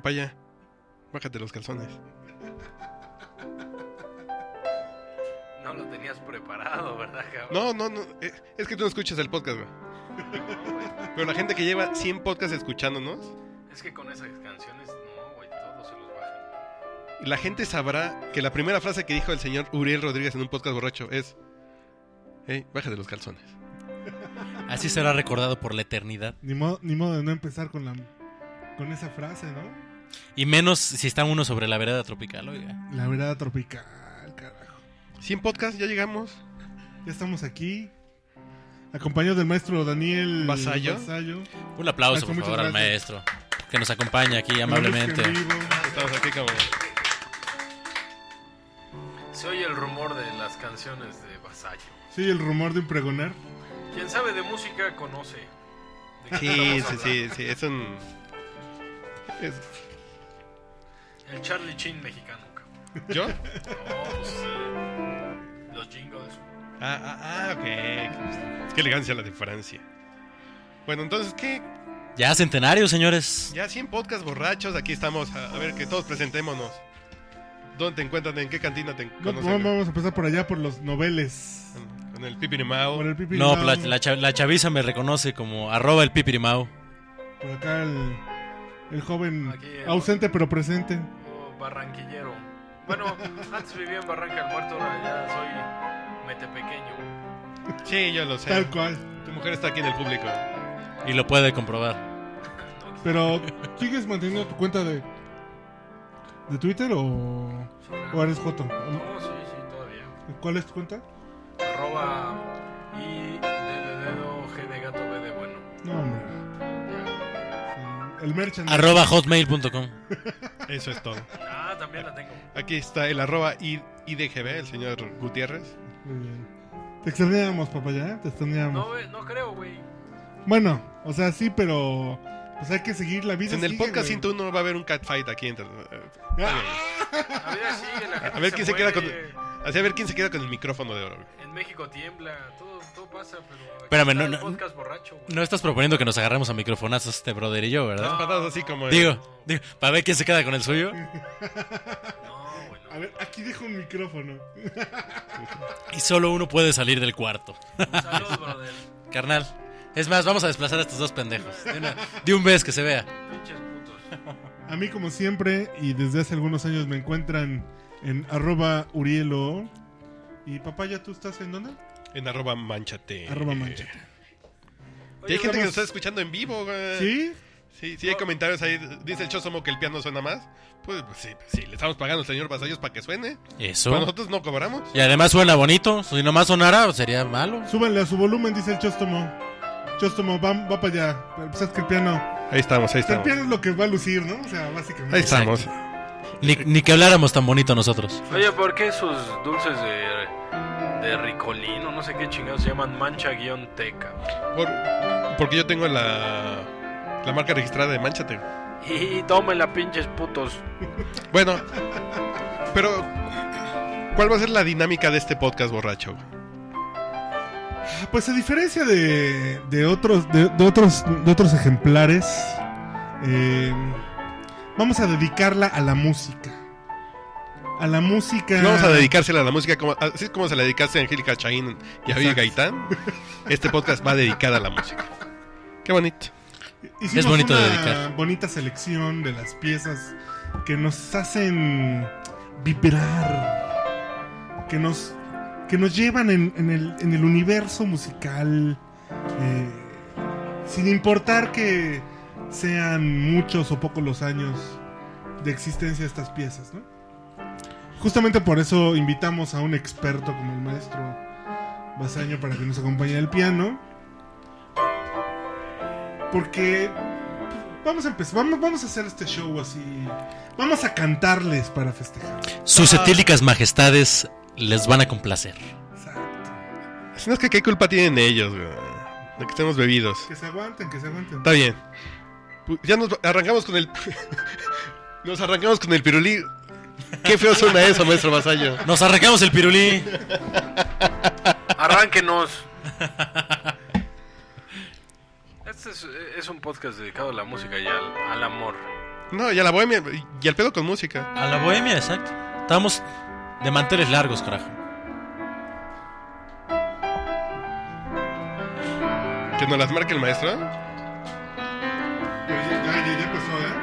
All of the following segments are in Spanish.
Papaya, bájate los calzones. No lo tenías preparado, ¿verdad, cabrón? No, no, no. eh, Es que tú no escuchas el podcast, güey. Pero la gente que lleva 100 podcasts escuchándonos, Es que con esas canciones, no, güey, todos se los bajan. la gente sabrá que la primera frase que dijo el señor Uriel Rodríguez en un podcast borracho es: Hey, bájate los calzones. Así será recordado por la eternidad. Ni modo, ni modo de no empezar con la con esa frase, ¿no? Y menos si está uno sobre la vereda tropical, oiga. La verdad tropical, carajo. 100 podcasts, ya llegamos. Ya estamos aquí. Acompañados del maestro Daniel Vasallo. Vasallo. Un aplauso, Maestro, por favor, al maestro. Que nos acompaña aquí amablemente. Estamos aquí como. Se oye el rumor de las canciones de Vasallo. Sí, el rumor de un pregonar. Quien sabe de música conoce. de Sí, sí, sí, sí, es un. es- El Charlie Chin mexicano, cabrón. ¿Yo? No, pues. Los jingles. Ah, ah, ah, ok. Qué elegancia la de Francia. Bueno, entonces, ¿qué? Ya centenario, señores. Ya 100 podcasts borrachos, aquí estamos. A, a ver, que todos presentémonos. ¿Dónde te encuentran? ¿En qué cantina te No, conocen? vamos a empezar por allá por los noveles. Con el Pipirimao. Por el pipi No, la, la cha- la chaviza me reconoce como arroba el pipirimao. Por acá el, el joven Aquí, el- ausente pero presente. Barranquillero. Bueno, antes vivía en Barranca del Muerto, ahora ya soy metepequeño. Sí, yo lo sé. Tal cual. Tu mujer está aquí en el público. Y lo puede comprobar. Pero, ¿sigues manteniendo tu cuenta de, de Twitter o, o eres Joto? No, sí, sí, todavía. ¿Cuál es tu cuenta? Arroba y de dedo, G de gato, B de bueno. No, hombre. El merchant. Arroba hotmail.com. Eso es todo. También la tengo. Aquí está el arroba IDGB, el señor Gutiérrez. Muy bien. Te extrañábamos, papaya, ¿eh? Te extrañábamos. No, no creo, güey. Bueno, o sea, sí, pero pues hay que seguir la vida. En el sigue, podcast güey. 101 va a haber un catfight aquí. Entre, Ah, La vida sigue, la gente a ver quién se queda con. Así a ver quién se queda con el micrófono de oro. güey. En México tiembla, todo, todo pasa, pero. Espérame, no, no- podcast borracho, güey. No estás proponiendo que nos agarremos a microfonazos este brother y yo, Las ¿verdad? patadas así como. Digo, digo, para ver quién se queda con el suyo. No, güey, no. A ver, aquí dejo un micrófono. Y solo uno puede salir del cuarto. Saludos, brother. Carnal. Es más, vamos a desplazar a estos dos pendejos. De, una- de un vez que se vea. Pinches putos. A mí, como siempre, y desde hace algunos años me encuentran en arroba Urielo. Y papaya, ¿tú estás en dónde? En arroba manchate. Arroba manchate. Y hay gente que nos está escuchando en vivo, güey. ¿Sí? Sí, sí, hay comentarios ahí. Dice el Chosomo que el piano suena más. Pues, pues sí, pues sí, le estamos pagando al señor Vasallos para que suene. Eso. Pero nosotros no cobramos. Y además suena bonito. Si nomás sonara, sería malo. Súbanle a su volumen, dice el Chóstomo. Chóstomo, va, va para allá. Pero, Pues es que el piano. Ahí estamos, ahí sea, el estamos. piano es lo que va a lucir, ¿no? O sea, básicamente. Ahí estamos. Ni, ni que habláramos tan bonito nosotros. Oye, ¿por qué sus dulces de, de ricolino, no sé qué chingados, se llaman mancha-teca? Por- porque yo tengo la, la marca registrada de Manchate. Y tómenla, pinches putos. Bueno, pero ¿cuál va a ser la dinámica de este podcast borracho? Pues a diferencia de, de otros de, de otros de otros ejemplares, eh, vamos a dedicarla a la música. A la música. Vamos a dedicársela a la música, como, así es como se la dedicaste a Angélica Chaín y a Vivi. Gaitán. Este podcast va dedicado a la música. Qué bonito. Hicimos Es bonito una dedicar. bonita selección de las piezas que nos hacen vibrar, que nos que nos llevan en, en el, en el universo musical, eh, sin importar que sean muchos o pocos los años de existencia de estas piezas, ¿no? Justamente por eso invitamos a un experto como el maestro Basaño para que nos acompañe al piano. Porque vamos a empezar, vamos, vamos a hacer este show así. Vamos a cantarles para festejar. Sus etílicas majestades les van a complacer. Exacto. Si no es que qué culpa tienen ellos, güey, de que estemos bebidos. Que se aguanten, que se aguanten. Está bien. Ya nos arrancamos con el... nos arrancamos con el pirulí. Qué feo suena eso, maestro Vasallo. Nos arrancamos el pirulí. Arránquenos. Este es, es un podcast dedicado a la música y al, al amor. No, y a la bohemia. Y al pedo con música. A la bohemia, exacto. Estábamos de manteles largos, carajo. Que nos las marque el maestro.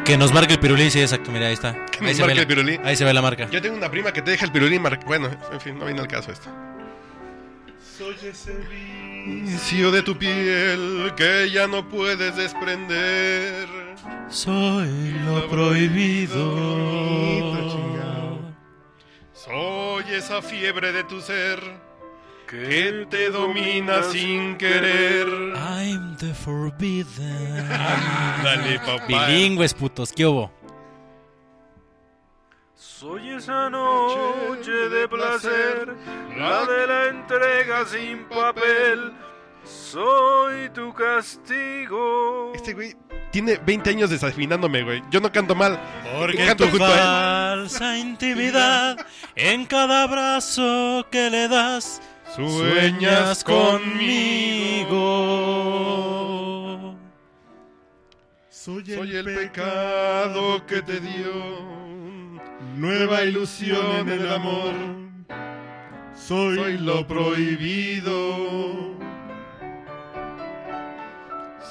Que nos marque el pirulí, sí, exacto. Mira, ahí está. Que Ahí nos se, ve marque la, el pirulí. ahí se ve la marca. Yo tengo una prima que te deja el pirulín mar... Bueno, en fin, no viene al caso esto. Soy ese Vicio de tu piel que ya no puedes desprender. Soy lo chingado. Soy esa fiebre de tu ser que te domina sin querer. I'm the forbidden. Dale, papá. Bilingües, putos. ¿Qué hubo? Soy esa noche de placer, la de la entrega sin papel. Soy tu castigo. Este güey tiene 20 años desafinándome, güey. Yo no canto mal. Porque canto tu junto a él. falsa intimidad en cada abrazo que le das sueñas conmigo. Soy el, Soy el pecado que te dio. Nueva ilusión en el amor. Soy, Soy lo prohibido.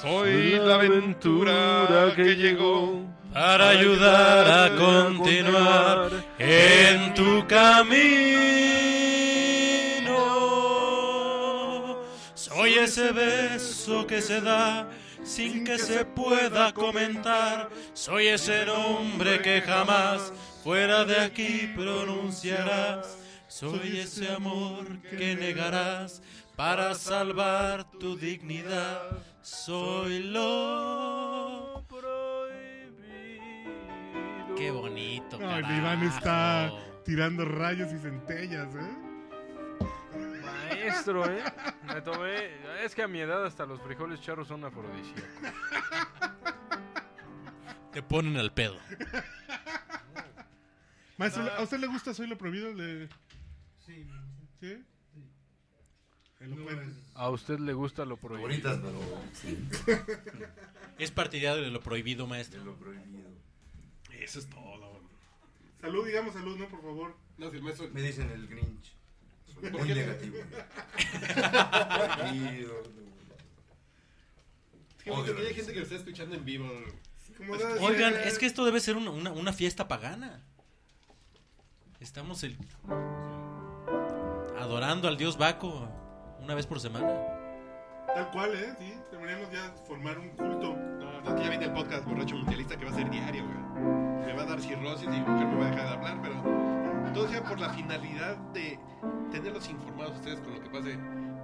Soy la aventura que llegó. Para ayudar a continuar en tu camino. Soy ese beso que se da sin que se pueda comentar. Soy ese nombre que jamás fuera de aquí pronunciarás. Soy ese amor que negarás para salvar tu dignidad. Soy lo prohibido. Qué bonito. No, el. Iván está tirando rayos y centellas, ¿eh? Maestro, ¿eh? Me tomé. Es que a mi edad hasta los frijoles charros son afrodisíacos. Te ponen al pedo. Maestro, ¿a usted le gusta Soy lo prohibido? Le... Sí, ¿Sí? Elocuente. ¿A usted le gusta lo prohibido? Bonitas, pero sí, Es partidario de lo prohibido, maestro. lo prohibido. Eso es todo. Salud, digamos salud, ¿no? Por favor. No, si el maestro. Me dicen el Grinch. Soy ¿Por muy qué? negativo. Hay gente que lo está escuchando en vivo. Oigan, es que esto debe ser una, una- una fiesta pagana. Estamos el... adorando al dios Baco una vez por semana. Tal cual, ¿eh? Sí, deberíamos ya formar un culto. No, es que ya viene el podcast borracho mundialista que va a ser diario, güey. Me va a dar cirrosis y mi mujer me va a dejar de hablar, pero todo sea por la finalidad de tenerlos informados ustedes con lo que pase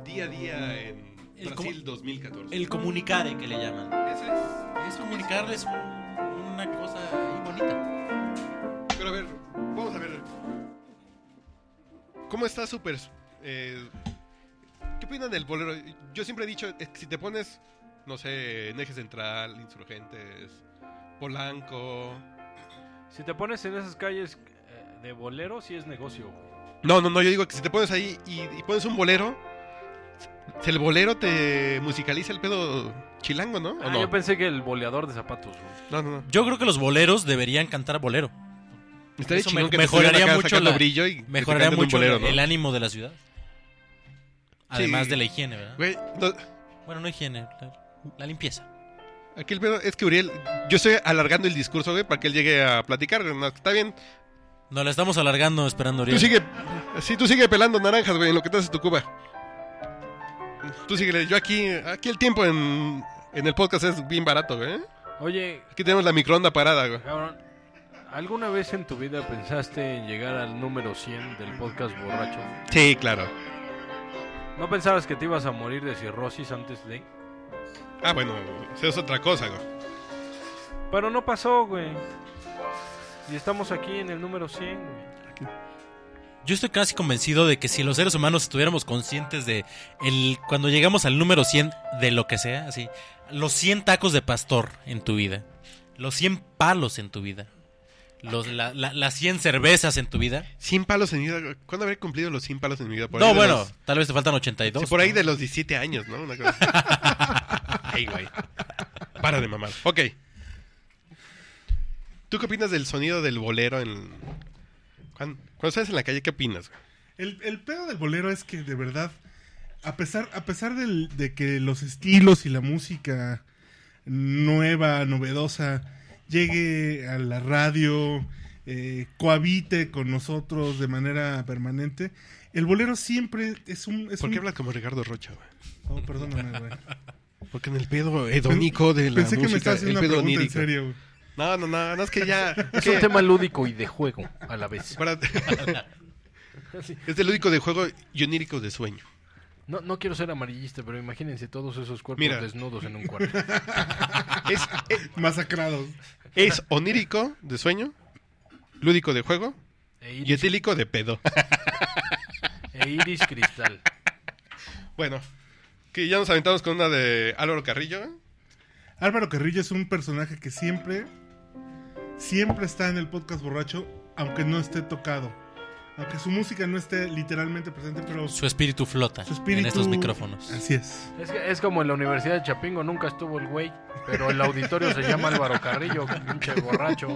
día a día en El Brasil comu- 2014. El comunicare que le llaman. Eso es. Es comunicarles un- una cosa ahí bonita. Pero a ver, vamos a ver. ¿Cómo está Super? Eh, ¿Qué opinan del bolero? Yo siempre he dicho, es que si te pones, no sé, en Eje Central, Insurgentes, Polanco... Si te pones en esas calles de bolero, sí es negocio. No, no, no, yo digo que si te pones ahí y, y pones un bolero, si el bolero te musicaliza el pedo chilango, ¿no? ¿O Ah, no? yo pensé que el boleador de zapatos. güey. no, no, no. Yo creo que los boleros deberían cantar bolero. Estaría Eso chingón me- que te mejoraría estuvieran acá mucho sacando la- brillo y que te Mejoraría canten un mucho bolero, el, ¿no? el ánimo de la ciudad. Además Sí. de la higiene, ¿verdad? Güey, no, Bueno, no higiene, la, la limpieza. Aquí el pedo es que Uriel, yo estoy alargando el discurso, güey, para que él llegue a platicar, güey. No, está bien. Nos la estamos alargando esperando a Tú sigue, sí, tú sigue pelando naranjas, güey, en lo que te haces tu cuba. Tú síguele. Yo aquí, aquí el tiempo en, en el podcast es bien barato, güey. Oye, Aquí tenemos la microonda parada, güey. cabrón, ¿alguna vez en tu vida pensaste en llegar al número 100 del podcast borracho? Sí, claro. ¿No pensabas que te ibas a morir de cirrosis antes de...? Ah, bueno, eso es otra cosa, güey. Pero no pasó, güey. Y estamos aquí en el número 100, güey. Yo estoy casi convencido de que si los seres humanos estuviéramos conscientes de el cuando llegamos al número 100 de lo que sea, así, los 100 tacos de pastor en tu vida, los 100 palos en tu vida, los, la- la- las 100 cervezas en tu vida. 100 palos en mi vida. ¿Cuándo habré cumplido los 100 palos en mi vida? Por No, bueno, los- tal vez te faltan 82. sí, por ahí ¿no? de los 17 años, ¿no? Una cosa. Ay, güey. Para de mamar. Ok. ¿Tú qué opinas del sonido del bolero en... Cuando, cuando estás en la calle, ¿qué opinas? güey? El, el pedo del bolero es que de verdad, a pesar, a pesar del- de que los estilos y la música nueva, novedosa, llegue a la radio, eh, cohabite con nosotros de manera permanente, el bolero siempre es un... Es ¿Por qué un... hablas como Ricardo Rocha, güey? Oh, perdóname, güey. Porque en el pedo hedónico de la Pensé que me música, estabas el haciendo una pedo pregunta en serio, güey. No, no, no, no, es que ya... Es que- un tema lúdico y de juego a la vez. es el lúdico de juego y onírico de sueño. No, no quiero ser amarillista, pero imagínense todos esos cuerpos Mira. desnudos en un cuarto. Es, es, Masacrados. es onírico de sueño, lúdico de juego E y etílico de pedo. e iris cristal. Bueno, que ya nos aventamos con una de Álvaro Carrillo. Álvaro Carrillo es un personaje que siempre, siempre está en el podcast borracho, aunque no esté tocado. Aunque su música no esté literalmente presente, pero Su espíritu flota su espíritu... en estos micrófonos. Así es. Es, que- es como en la Universidad de Chapingo, nunca estuvo el güey, pero el auditorio se llama Álvaro Carrillo, pinche borracho.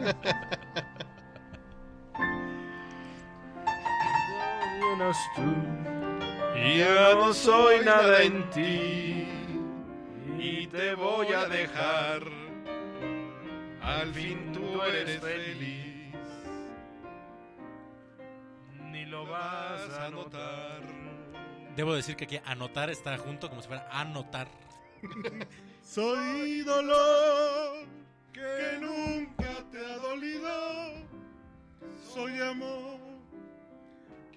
Ya no soy nada en ti y te voy a dejar. Al fin tú eres feliz. Ni lo Vas a notar. Debo decir que aquí anotar está junto como si fuera anotar. Soy dolor que nunca te ha dolido. Soy amor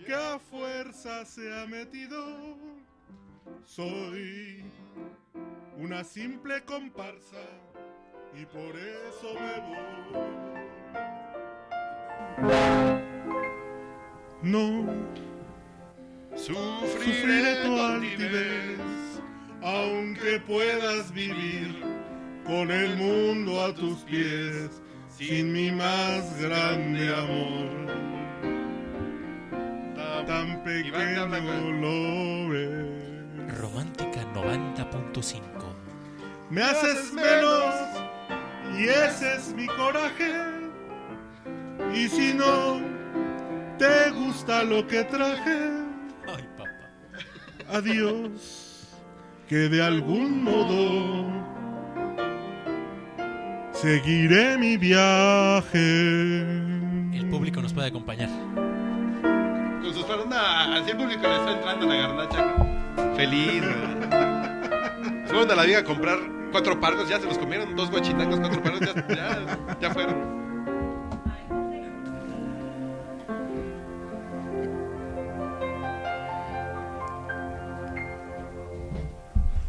que a fuerza se ha metido. Soy una simple comparsa y por eso me voy. No sufriré tu altivez, aunque puedas vivir con el mundo a tus pies, sin mi más grande amor. Tan pequeño lo ves. Romántica 90.5. Me haces menos y ese es mi coraje. Y si no te gusta lo que traje, Ay, papá. adiós, que de algún modo seguiré mi viaje. El público nos puede acompañar. Con sus palabras, así el público le está entrando la garnacha. Feliz. Fueron a la viga a comprar cuatro pargos, ya se los comieron, dos guachitacos, cuatro pargos, ya, ya, ya fueron.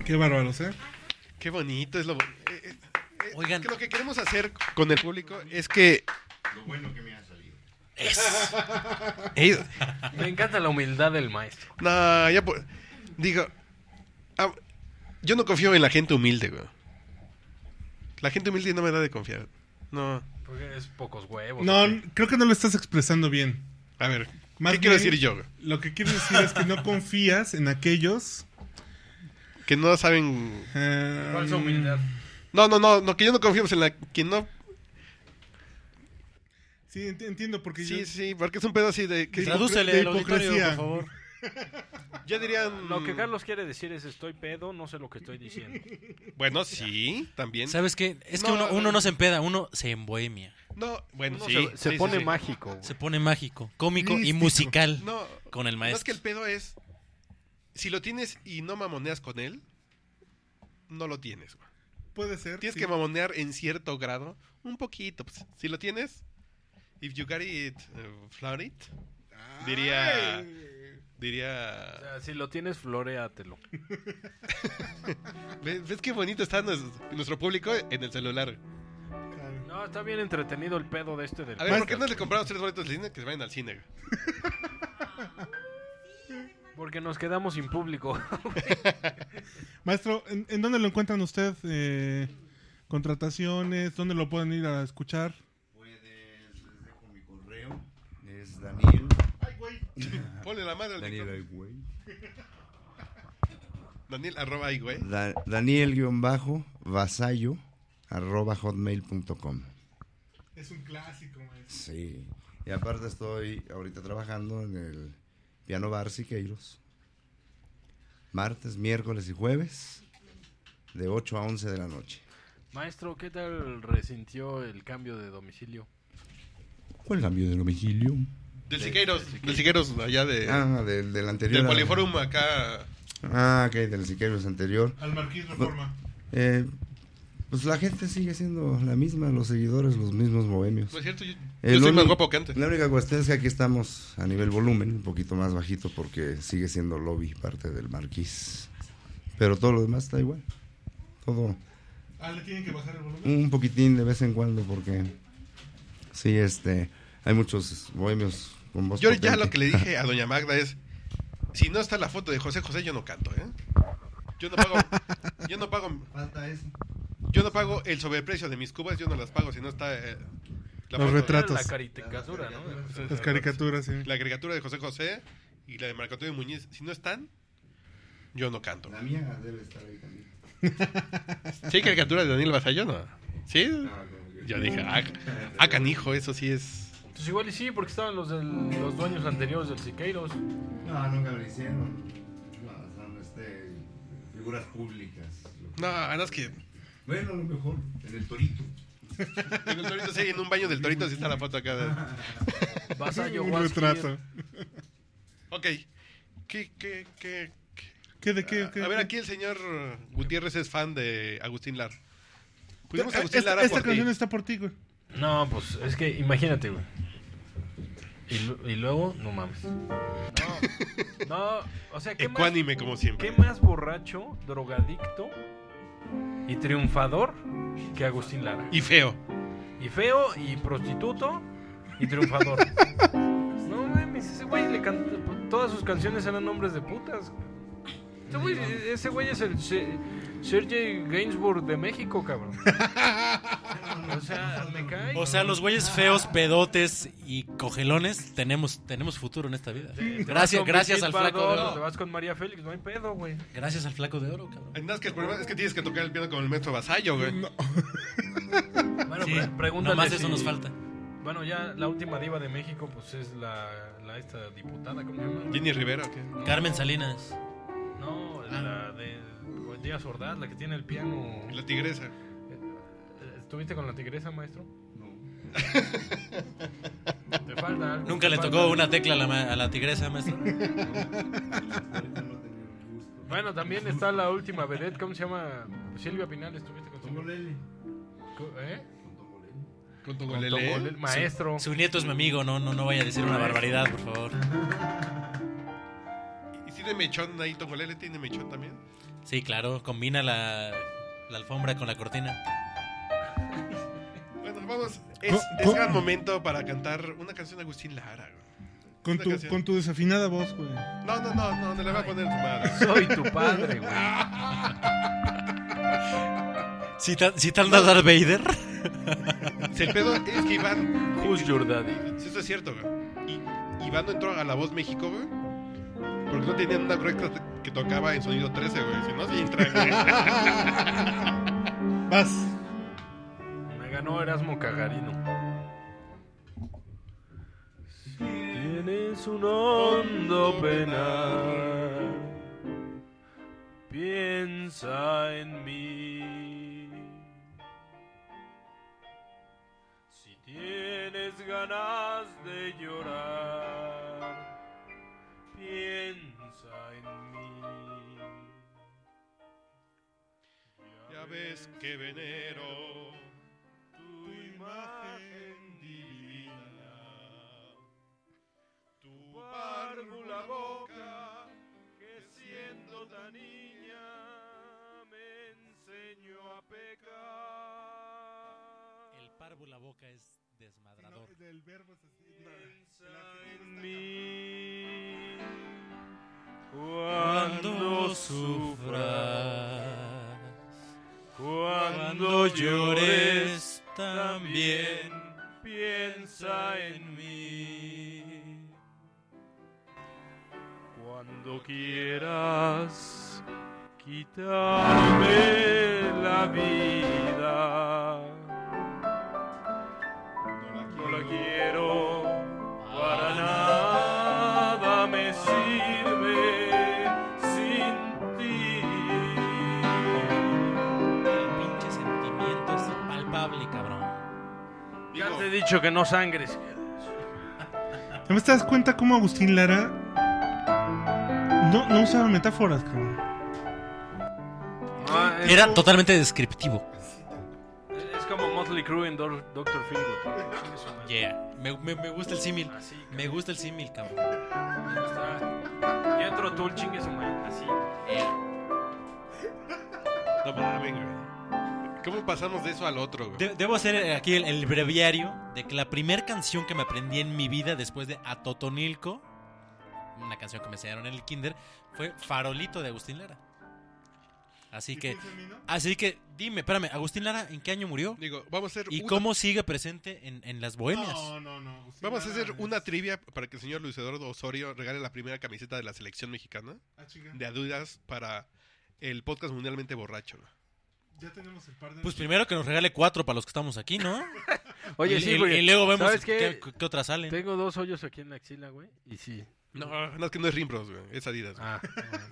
Qué bárbaros, ¿eh? Qué bonito es lo... eh, eh, eh, Oigan. que lo que queremos hacer con el público es que... Lo bueno que me ha salido. ellos- Me encanta la humildad del maestro. no, ya... por- digo... yo no confío en la gente humilde, güey. La gente humilde no me da de confiar. No. Porque es pocos huevos. No, creo que no lo estás expresando bien. A ver, Más ¿qué quiero decir yo? güey? Lo que quiero decir es que no confías en aquellos. Que no saben... eh, Falsa humildad. No, no, no, no, que yo no confío en la... Que no... Sí, ent- entiendo, porque Sí, yo. sí, porque es un pedo así de... Que De Tradúcele de al auditorio, hipocresía. por favor. Ya dirían... Lo que Carlos quiere decir es estoy pedo, no sé lo que estoy diciendo. Bueno, sí, también. ¿Sabes qué? Es que No, uno, no, uno no. no se empeda, uno se embohemia. No, bueno, Uno sí. se, se sí, sí, pone sí. mágico. güey. Se pone mágico, cómico y Místico. musical No, con el no es que maestro. el pedo es... Si lo tienes y no mamoneas con él, no lo tienes, güey. Puede ser. Tienes sí. que mamonear en cierto grado, un poquito. Pues, si lo tienes, if you got it, uh, flout it, diría... Ay. O Diría... sea, si lo tienes, floreatelo. ¿Ves, ves qué bonito está nuestro, nuestro público en el celular? No, está bien entretenido el pedo de este del A ver, ¿por qué no le compramos tres boletos de cine que se vayan al cine? Porque nos quedamos sin público. Maestro, ¿en, en dónde lo encuentran usted? Eh, contrataciones, ¿dónde lo pueden ir a escuchar? Puedes, les dejo mi correo. Es Daniel. Ponle la madre al Daniel, güey. Daniel, arroba ahí, güey. Da- Daniel-vasallo arroba hotmail.com. Es un clásico, maestro. Sí. Y aparte estoy ahorita trabajando en el piano bar Siqueiros. Martes, miércoles y jueves, de 8 a 11 de la noche. Maestro, ¿qué tal resintió el cambio de domicilio? ¿Cuál cambio de domicilio? Del De- Siqueiros, de del Siqueiros allá de, Ah, del, del anterior. del Poliforum acá. Ah, ok, del Siqueiros anterior. Al Marquís Reforma. Eh, pues la gente sigue siendo la misma, los seguidores, los mismos bohemios. No es cierto, yo, soy más guapo que antes. La única cuestión es que aquí estamos a nivel volumen, un poquito más bajito porque sigue siendo lobby parte del marquís. Pero todo lo demás está igual. Todo Ah, le tienen que bajar el volumen. un poquitín de vez en cuando porque sí, este, hay muchos bohemios con voz Yo ya lo que le dije a doña Magda es, si no está la foto de José José, yo no canto, ¿eh? Yo no pago, yo no pago, Falta eso. yo no pago el sobreprecio de mis cubas, yo no las pago si no está eh, la Los foto- retratos. La caricatura, ¿no? Las caricaturas, sí. la caricatura de José José y la de Marco Antonio Muñiz, si no están, yo no canto. La mía debe estar ahí también. ¿Sí caricatura de Daniel Basallo, no? ¿Sí? Yo dije, ah, ah, canijo, eso sí es... Pues igual y sí, porque estaban los, del- los dueños anteriores del Siqueiros. No, nunca lo hicieron. No, son este, figuras públicas. No, además que Bueno, a lo mejor en el torito. en el torito, sí, en un baño del torito sí está la foto acá. De... Vasallo, Un retrato. Ok, ¿qué, qué, qué, qué? ¿Qué de qué? Ah, qué- a ver, qué? aquí el señor Gutiérrez es fan de Agustín Lar. Agustín Esta, Lara esta ti. canción está por ti, güey. No, pues es que imagínate, güey. Y, lu- y luego, no mames. No, no, o sea, ¿qué más, Ecuánime como siempre. ¿qué más borracho, drogadicto y triunfador que Agustín Lara? Y feo. Y feo, y prostituto, y triunfador. No mames, ese güey le canta. Todas sus canciones eran nombres de putas. Ese güey, ese güey es el Se- Sergey Gainsbourg de México, cabrón. O sea, me cae. O sea, los güeyes feos, pedotes y cogelones tenemos, tenemos futuro en esta vida. Gracias, gracias al flaco de Bardot, Te oro. vas con María Félix, no hay pedo, güey. Gracias al flaco de oro, cabrón. Más que el problema es que tienes que tocar el piano con el maestro Vasallo, güey. Bueno, Sí, pre- pregúntale nomás eso si- nos falta. Bueno, ya la última diva de México, pues es la, la esta diputada, ¿cómo se llama? Jenny Rivera, ¿o qué? Carmen Salinas. No, la de Díaz Ordaz, la que tiene el piano. La tigresa. ¿Estuviste con la tigresa, maestro? No. Te falta algo. Nunca te le falta tocó algo. una tecla a la, ma- a la tigresa, maestro. Bueno, también está la última vedette, ¿cómo se llama? Silvia Pinal, ¿estuviste con Silvia? Tongolele. ¿Eh? Con Tongolele. Con. Tongolele, Maestro. Su nieto es mi amigo, no, no, no vaya a decir una barbaridad, por favor. ¿Y tiene mechón ahí? ¿Tongolele tiene mechón también? Sí, claro, combina la, la alfombra con la cortina. Vamos. Es, Co- es gran momento para cantar una canción de Agustín Lara, güey. Con tu, canción. con tu desafinada voz, güey. No, no, no, no, no le voy a poner tu madre. Soy tu padre, güey. ¿Cita- ¿Citando a Darth Vader? Si el pedo es que Iván. Who's your daddy? Sí, eso es cierto, güey. Y Iván no entró a La Voz México, güey. Porque no tenían una correcta que tocaba en sonido 13, güey. Si no, sí entra, güey. Vas. Ganó Erasmo Cagarino. Tienes un hondo penar. Piensa en mí. Si tienes ganas de llorar, piensa en mí. Ya ves que venero imagen divina. Tu párvula boca que siendo tan niña me enseñó a pecar. El parvo la boca es desmadrador. del verbo es así. Piensa en mí cuando sufras, cuando llores también piensa en mí. Cuando quieras quitarme la vida. Dicho que no sangres. ¿No te das cuenta cómo Agustín Lara no, no usaba metáforas, cabrón? No, es Era como- totalmente descriptivo. Es como Motley Crue en Doctor Feelgood. Yeah. Me, me- me gusta el símil. Así, Me gusta el símil, cabrón. Y otro tool chingue su madre. Así. no mames, güey. ¿Cómo pasamos de eso al otro, güey? De- debo hacer eh, aquí el, el breviario de que la primera canción que me aprendí en mi vida después de Atotonilco, una canción que me enseñaron en el kinder, fue Farolito de Agustín Lara. Así que, así que dime, espérame, Agustín Lara, ¿en qué año murió? Digo, vamos a hacer ¿Y una- cómo sigue presente en, en las bohemias? No, no, no. Agustín Vamos a hacer es- una trivia para que el señor Luis Eduardo Osorio regale la primera camiseta de la selección mexicana Ah, de Adidas para el podcast mundialmente borracho. güey. Ya tenemos el par de. Pues primero que nos regale cuatro para los que estamos aquí, ¿no? Oye, y, sí, güey. y luego vemos ¿Sabes qué, qué? qué otras salen. Tengo dos hoyos aquí en la axila, güey. Y sí. No, no es que no es Rimbros, güey, es Adidas. güey. Ah,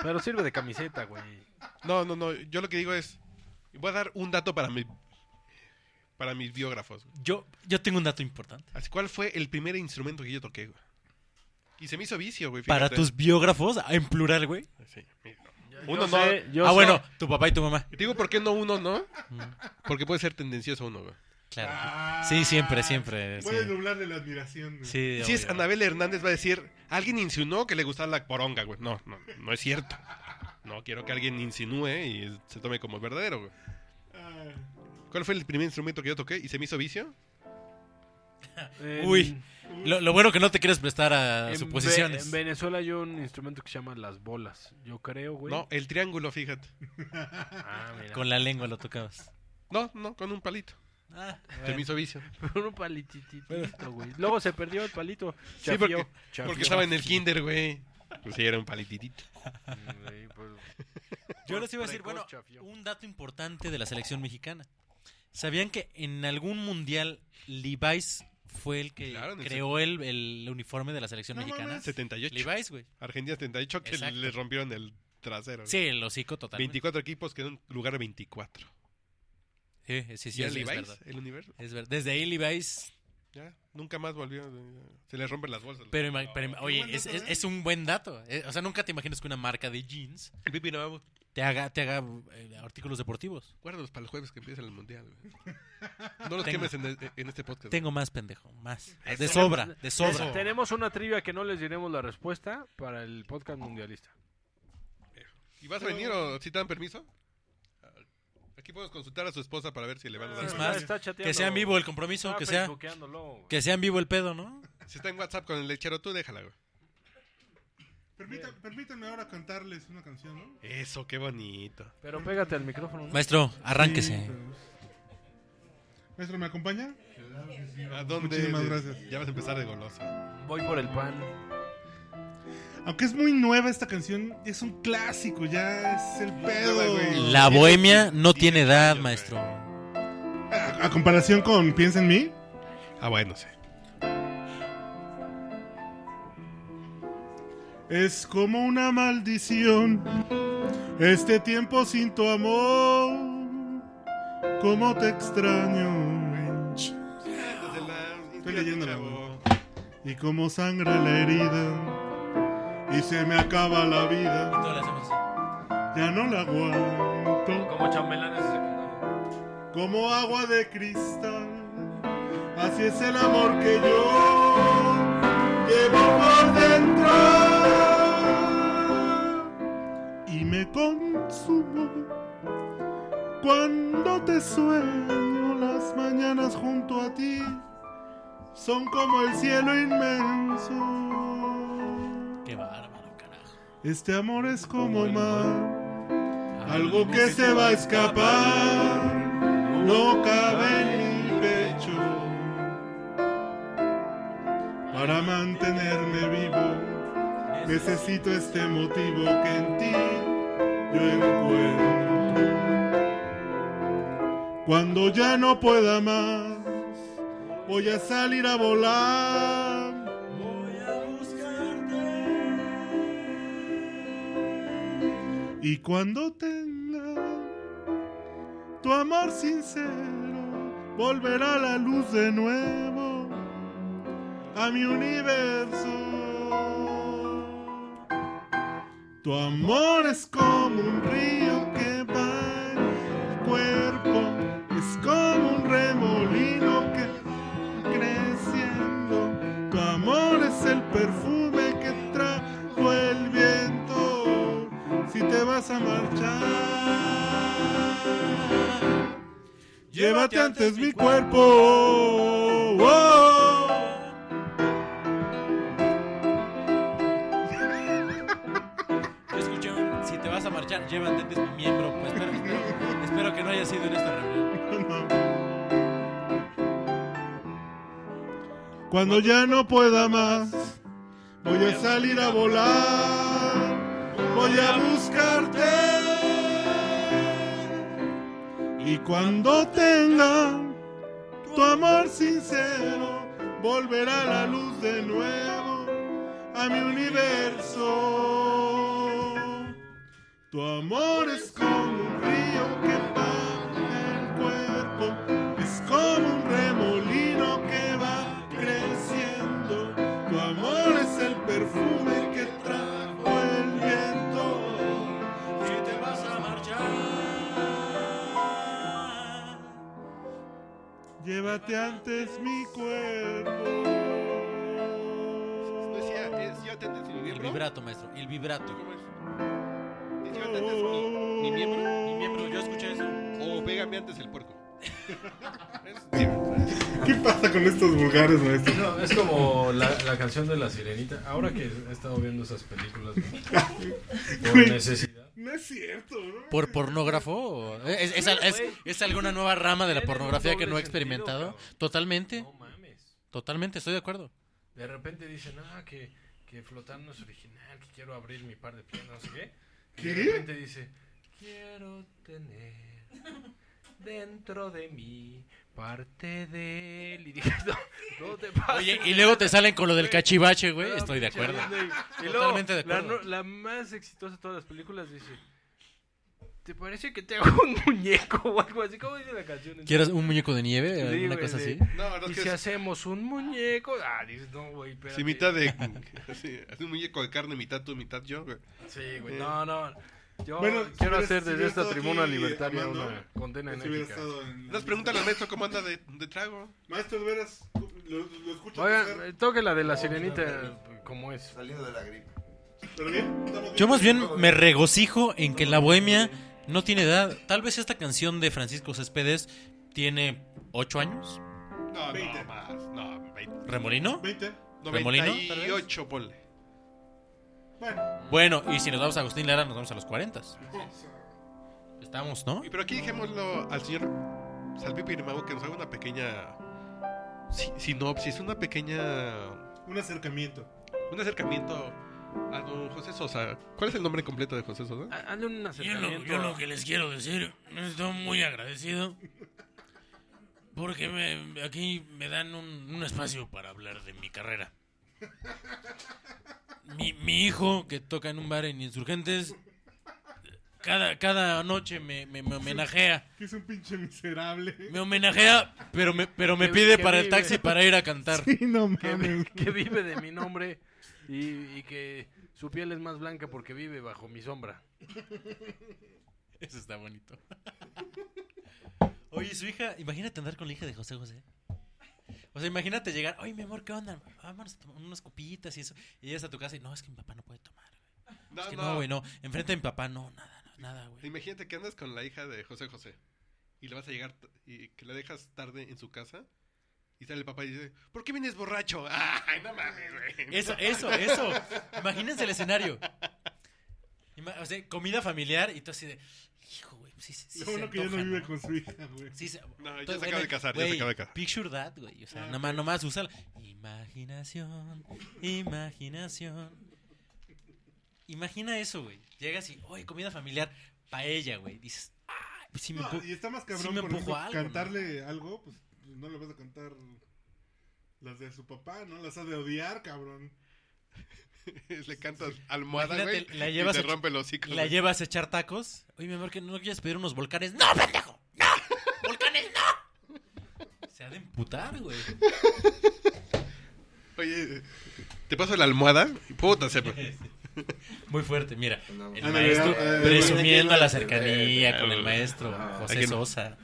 pero sirve de camiseta, güey. No, no, no, yo lo que digo es voy a dar un dato para mi para mis biógrafos. güey. Yo, yo tengo un dato importante. Así, ¿cuál fue el primer instrumento que yo toqué, güey? Y se me hizo vicio, güey. Para tus biógrafos, en plural, güey. Sí, mira. Uno Yo no. sé, yo ah, sé. bueno, tu papá y tu mamá. Te digo por qué no uno, ¿no? Porque puede ser tendencioso uno, güey. Claro. Ah, Sí, siempre, siempre. Puedes Sí, nublarle la admiración. güey. sí Si es. Anabel Hernández va a decir, alguien insinuó que le gustaba la poronga, güey. No, no, no es cierto. No quiero que alguien insinúe y se tome como verdadero, güey. Ah, ¿Cuál fue el primer instrumento que yo toqué y se me hizo vicio? En- Uy, Lo, lo bueno que no te quieres prestar a en suposiciones. Ve- En Venezuela hay un instrumento que se llama las bolas. Yo creo, güey. No, el triángulo, fíjate. Ah, mira. Con la lengua lo tocabas. No, no, con un palito. Ah, Se me hizo vicio. Con un palititito, güey. Luego se perdió el palito. Sí, Chafió, porque, chafió. porque estaba en el kinder, güey. Pues sí, era un palititito. Pues, Yo les iba a decir, bueno, un dato importante de la selección mexicana. ¿Sabían que en algún mundial Levi's fue el que Claro, en el creó el, el uniforme de la selección No mexicana? mames. 78. Levi's, güey. Argentina 78 que Exacto. les rompieron el trasero. Sí, el hocico totalmente. 24 equipos quedó en lugar 24. Sí, sí, sí, ¿Y es, Levi's? verdad. El universo. Es verdad. Desde ahí Levi's... Ya, nunca más volvió. eh, Se les rompen las bolsas. Pero, oye, es, ¿eh? es un buen dato. Eh, O sea, nunca te imaginas que una marca de jeans Pipi Nuevo. Te haga, te haga eh, artículos deportivos. Guárdalos para el jueves que empieza el mundial. güey. No los Tengo- quemes en, en este podcast. Tengo más, pendejo. Más. De sobra, de sobra. Eso. Tenemos una trivia que no les diremos la respuesta para el podcast mundialista. ¿Y vas a venir o si te dan permiso? Aquí podemos consultar a su esposa para ver si le van a dar Es permiso. más. Que sea en vivo el compromiso, que sea, que sea en vivo el pedo, ¿no? Si está en WhatsApp con el lechero, tú déjala, güey. Permita- permítanme ahora cantarles una canción, ¿no? Eso, qué bonito. Pero pégate al micrófono. ¿no? Maestro, arránquese. Sí, pero- Maestro, ¿me acompaña? ¿A dónde? Muchísimas gracias. Ya vas a empezar de goloso. Voy por el pan. Aunque es muy nueva esta canción, es un clásico, ya es el pedo. La bohemia no Tiene edad, maestro. A, a comparación con Piensa en mí, Ah, bueno, sí. Es como una maldición. Este tiempo sin tu amor, como te extraño. Estoy leyéndola. Y como sangra la herida, y se me acaba la vida, ya no la aguanto. Como como agua de cristal. Así es el amor que yo llevo me consumo cuando te sueño las mañanas junto a ti. Son como el cielo inmenso. Qué bárbaro, carajo. Este amor es como mar. Algo que se va a escapar no cabe en mi pecho. Para mantenerme vivo, necesito este motivo que en ti yo encuentro. Cuando ya no pueda más, voy a salir a volar. Y cuando tenga tu amor sincero, volverá la luz de nuevo a mi universo. Tu amor es como un río que va en el cuerpo, es como un remolino que va creciendo. Tu amor es el perfume que trajo el viento. Si te vas a marchar, llévate antes mi cuerpo. Oh. Yo llévate antes mi miembro. Pues espero, espero- espero que no haya sido en esta reunión. Cuando ya no pueda más, voy a salir a volar, voy a buscarte. Y cuando tenga tu amor sincero, volverá la luz de nuevo a mi universo. Tu amor es como un río que baja el cuerpo, es como un remolino que va creciendo. Tu amor es el perfume que trajo el viento. Si te vas a marchar, Llévate antes mi cuerpo. Decía, es el vibrato, maestro, el vibrato. Antes mi, mi miembro. Mi miembro, yo escuché eso. O pégame antes el puerco. ¿Qué pasa con estos vulgares, maestro? No, es como la, la canción de la sirenita. Ahora que he estado viendo esas películas ¿no? por necesidad. No es cierto, ¿no? ¿Por pornógrafo? ¿Es, es, es- es alguna nueva rama de la pornografía que no he experimentado? Totalmente, No mames. totalmente, estoy de acuerdo. De repente dicen, ah, que, que flotar no es original, que quiero abrir mi par de piernas, no sé qué. Y ¿Qué? de repente dice, quiero tener dentro de mí parte de él. Y dije, no, no te pases. Oye, y luego te salen con lo del cachivache, güey. Estoy de acuerdo. Y, luego, Totalmente de la acuerdo. no- La, más exitosa de todas las películas dice, ¿te parece que te hago un muñeco o algo así? ¿Cómo dice la canción? ¿Quieres un muñeco de nieve? Sí, ¿Alguna güey, cosa sí. así? No, no Y es si es, hacemos un muñeco... Ah, dices, no, güey, espérate. sí, mitad de. Sí, un muñeco de carne, mitad tú, mitad yo, güey. Sí, güey, no, no. Yo Bueno, quiero hacer si desde esta tribuna aquí, libertaria una condena Si enérgica. estado en la- Nos pregúntale al maestro cómo anda de, de trago. Maestro, de veras, lo, lo escucho Oigan, eh, toque la de la sirenita, como es. Saliendo de la gripe. ¿Pero bien? ¿Estamos Yo más bien me regocijo en que la bohemia no tiene edad. Tal vez esta canción de Francisco Céspedes tiene 8 años. No, Veinte. no, más. No, 20. ¿Remolino? 20. ¿Remolino, tal vez? 98, ponle. Bueno, Bueno, y si nos vamos a Agustín Lara, nos vamos a los 40. Estamos, ¿no? Y pero aquí dejémoslo al señor Salvi Mago que nos haga una pequeña si- sinopsis, una pequeña. un acercamiento. Un acercamiento a don José Sosa. ¿Cuál es el nombre completo de José Sosa? Ha- Hazle un Yo lo, acercamiento. yo lo que les quiero decir, estoy muy agradecido porque me- aquí me dan un, un espacio para hablar de mi carrera. Mi, mi hijo, que toca en un bar en Insurgentes, cada, cada noche me, me, me homenajea. Que es un pinche miserable. Me homenajea, pero me, pero me Que- pide que para el taxi para ir a cantar. Sí, no que, mames. que vive de mi nombre y, y que su piel es más blanca porque vive bajo mi sombra. Eso está bonito. Oye, su hija, imagínate andar con la hija de José José. O sea, imagínate llegar, oye, mi amor, ¿qué onda? Vámonos a tomar unas copitas y eso. Y llegas a tu casa y, no, es que mi papá no puede tomar. güey. No, Es que no, güey, no. Enfrente de mi papá, no, nada, no, nada, güey. Imagínate que andas con la hija de José José y le vas a llegar y que la dejas tarde en su casa y sale el papá y dice, ¿por qué vienes borracho? Ay, no mames, güey. Eso, eso, eso. Imagínense el escenario. Ima- o sea, comida familiar y tú así de, hijo, güey, sí, sí, sí Lo se bueno que ya no antoja, vive ¿no? con su hija, güey. Sí, se- No, ya Entonces, se acaba de casar, ya se güey, acaba de casar. Picture that, güey. O sea, Ah, nomás, nomás úsala. Imaginación, imaginación. Imagina eso, güey. Llegas y, oye, comida familiar, paella, güey. Dices, ah, pues sí me No, y está más cabrón sí me por empujo ejemplo, algo, ¿no? cantarle algo, pues, no le vas a cantar las de su papá, ¿no? Las ha de odiar, cabrón. le cantas almohada, güey, la y llevas te a- rompe los hocico. La llevas a echar tacos. Oye, mi amor, que no quieres pedir unos volcanes. ¡No, pendejo! ¡No! ¡Volcanes, no! ha de emputar, güey. Oye, te paso la almohada y puta, se... Muy fuerte, mira. No, El maestro presumiendo la cercanía con el maestro José. Sosa.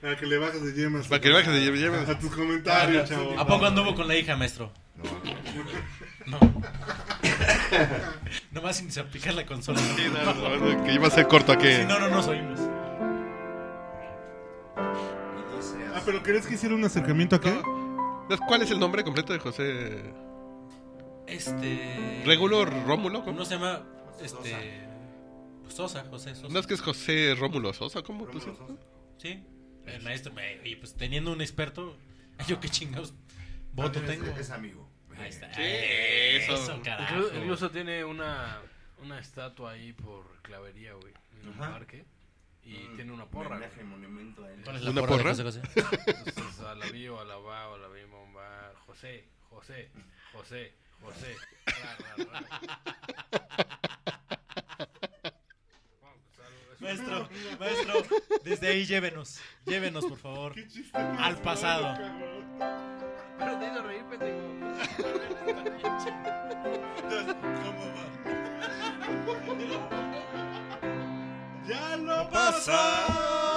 Para que le bajes de yemas. Para que le bajes de yemas. A tus comentarios, chavo. ¿A poco anduvo con la hija, maestro? No, No. Nomás sin salpicar la consola. Sí, no, no, no, que iba a ser corto aquí. Si no, no nos oímos. Ah, pero ¿querés que hiciera un acercamiento aquí? Entonces, ¿Cuál es el nombre completo de José? Este. ¿Regulo Rómulo? ¿Cómo? ¿Cómo se llama? Este. Sosa, José Sosa. No es que es José Rómulo Sosa, ¿cómo sabes? Sí. El maestro. Y pues teniendo un experto, yo qué chingados voto También tengo. Es, es amigo. Ahí está. Sí, eso, eso. carajo. Incluso, tiene una, una estatua ahí por clavería, güey, en un Ajá. parque. Y Un tiene una porra, homenaje, monumento a él. ¿Cuál es la ¿Una porra porra? José José? Entonces, a la vi o a la va o a la vi bomba. José, José, José, José. Ra, ra, ra. Vamos, pues, algo- es un- Maestro, maestro, desde ahí llévenos. Llévenos, por favor. Al pasado. Pero te hizo reír, pendejo. Ya lo Pasado,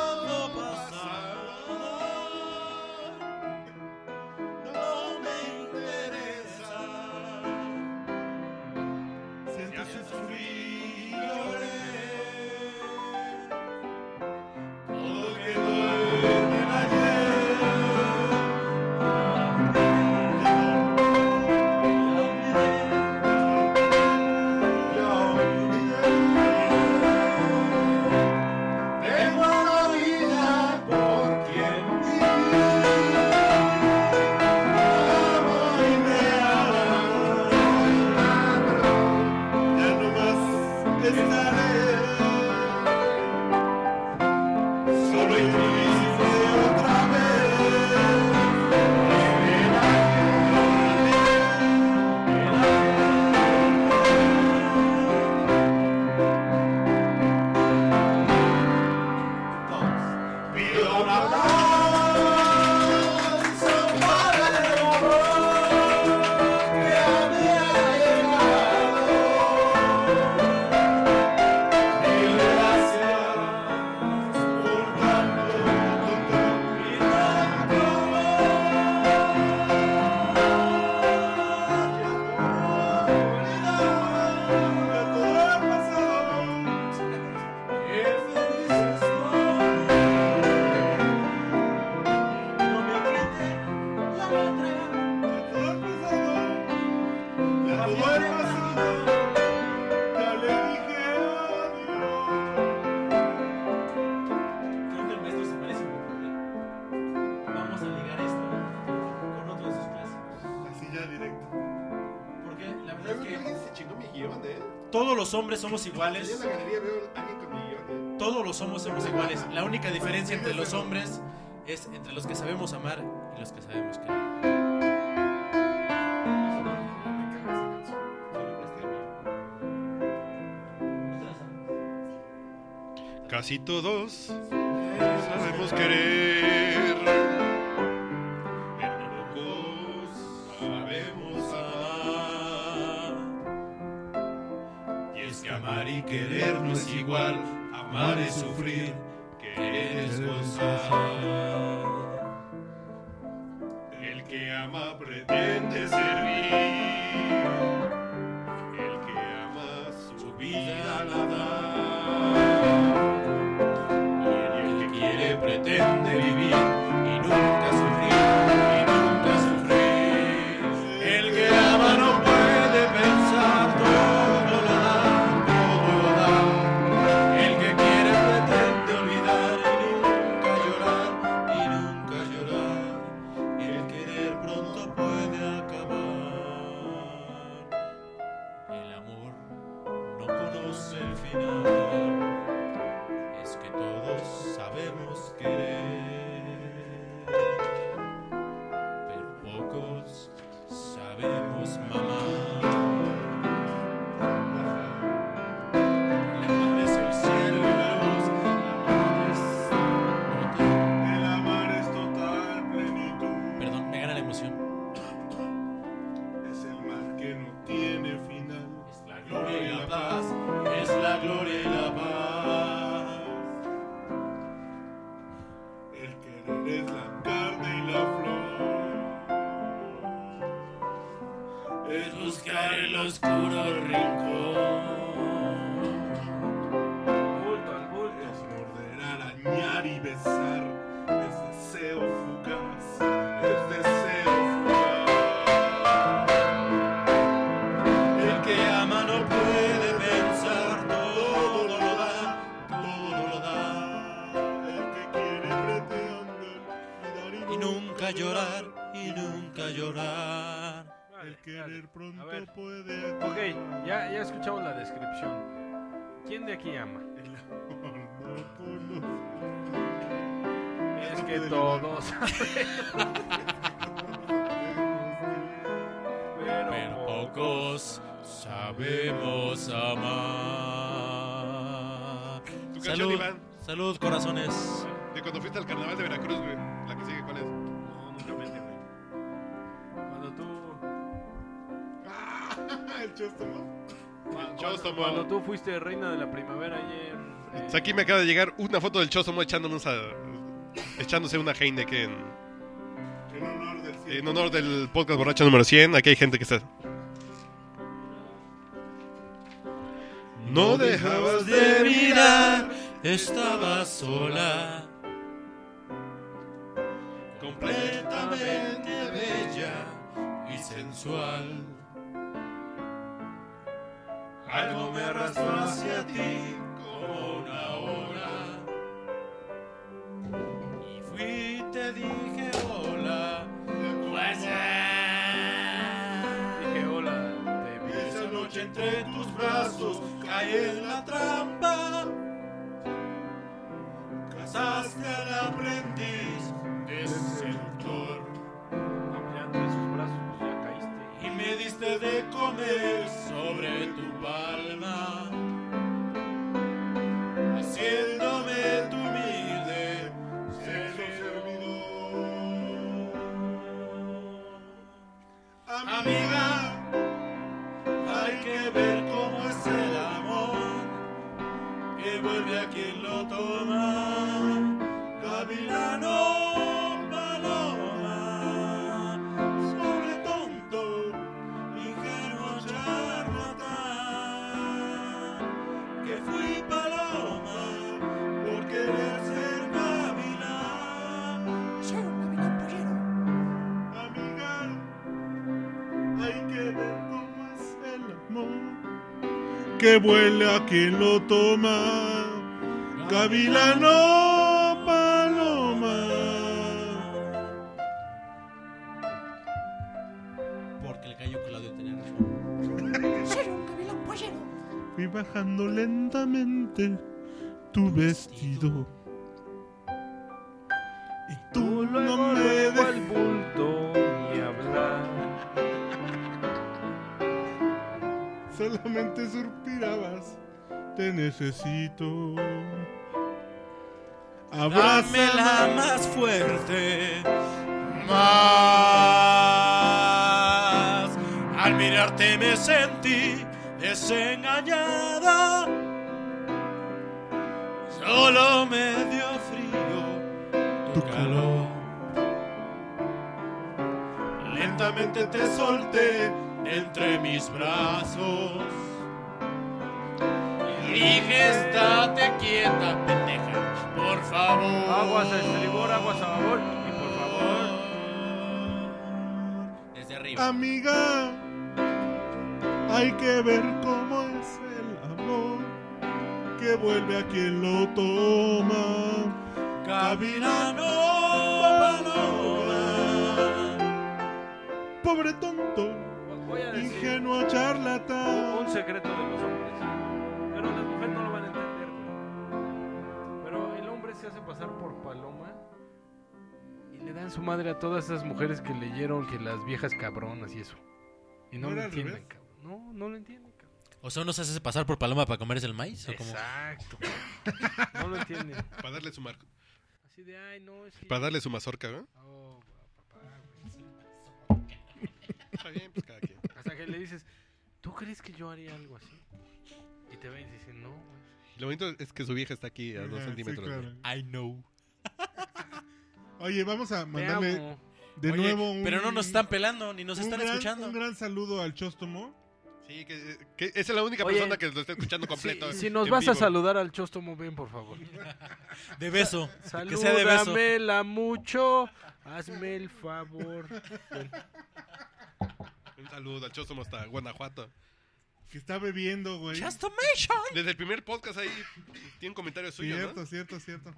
todos los hombres somos iguales. en la galería veo a alguien con mi guion. Todos los hombres somos iguales. La única diferencia entre los hombres es entre los que sabemos amar y los que sabemos querer. Casi todos sabemos querer, igual. Amar es sufrir, de aquí ama? El amor no conoce. Es no que todos pero, Pero pocos sabemos amar. Tu canción, Salud, Iván. salud, corazones. De cuando fuiste al carnaval de Veracruz, güey. La que sigue, ¿cuál es? No, nunca me entendí. Cuando tú... El chóstomo. Cuando, cuando tú fuiste reina de la primavera ayer... eh, O sea, aquí me acaba de llegar una foto del Chosomo echándonos a- echándose una Heineken En honor del cielo. en honor del podcast borracho número 100. Aquí hay gente que está. No dejabas de mirar, estaba sola, completamente bella y sensual. Algo me arrastró hacia ti como una ola. Y fui, te dije hola. Pues, Dije hola, te vi. esa noche entre tus brazos caí en la trampa. Casaste al aprendiz de seductor sus brazos ya caíste. y me diste de comer sobre tu palma, haciéndome tu humilde servidor. Amiga, hay que ver cómo es el amor que vuelve a quien lo toma. Gavilano, Que vuele a quien lo toma. Gavilano Paloma. Porque le cayó Claudio tener razón. Fui bajando lentamente tu vestido. Necesito. Abrázame. más fuerte, más. Al mirarte me sentí desengañada. Solo me dio frío tu calor. Lentamente te solté entre mis brazos. Dije, estate quieta, pendeja, por favor. Aguas a estribor, aguas a babor. Y por favor, Desde arriba. Amiga, hay que ver cómo es el amor que vuelve a quien lo toma. Paloma. Pobre tonto, ingenuo charlatán. un secreto de hace pasar por paloma y le dan su madre a todas esas mujeres que leyeron que las viejas cabronas y eso. Y no ¿No lo entienden, cabrón. No, no lo entienden, cabrón. O sea, uno se hace pasar por paloma para comerse el maíz. ¿o cómo? Exacto. No lo entienden. Para darle su mar... Así de, ay, no, es que... Para darle su mazorca, ¿no? Oh, papá, güey. Está bien, pues cada quien. Hasta que le dices, ¿tú crees que yo haría algo así? Y te ven y dicen, no, güey. Lo bonito es que su vieja está aquí a dos Ajá, sí, centímetros. claro. I know. Oye, vamos a mandarle de Oye, nuevo un... pero no nos están pelando ni nos un están gran- escuchando. Un gran saludo al Chóstomo. Sí, que, que esa es la única Oye, persona que lo está escuchando completo. Si, si nos vas a saludar al Chóstomo, ven, por favor. De beso. Que sea de beso. Salúdamela mucho. Hazme el favor. Ven. Un saludo al Chóstomo hasta Guanajuato. Que está bebiendo, güey. Justomation. Desde el primer podcast ahí tiene un comentario suyo, Cierto, ¿no? cierto, cierto.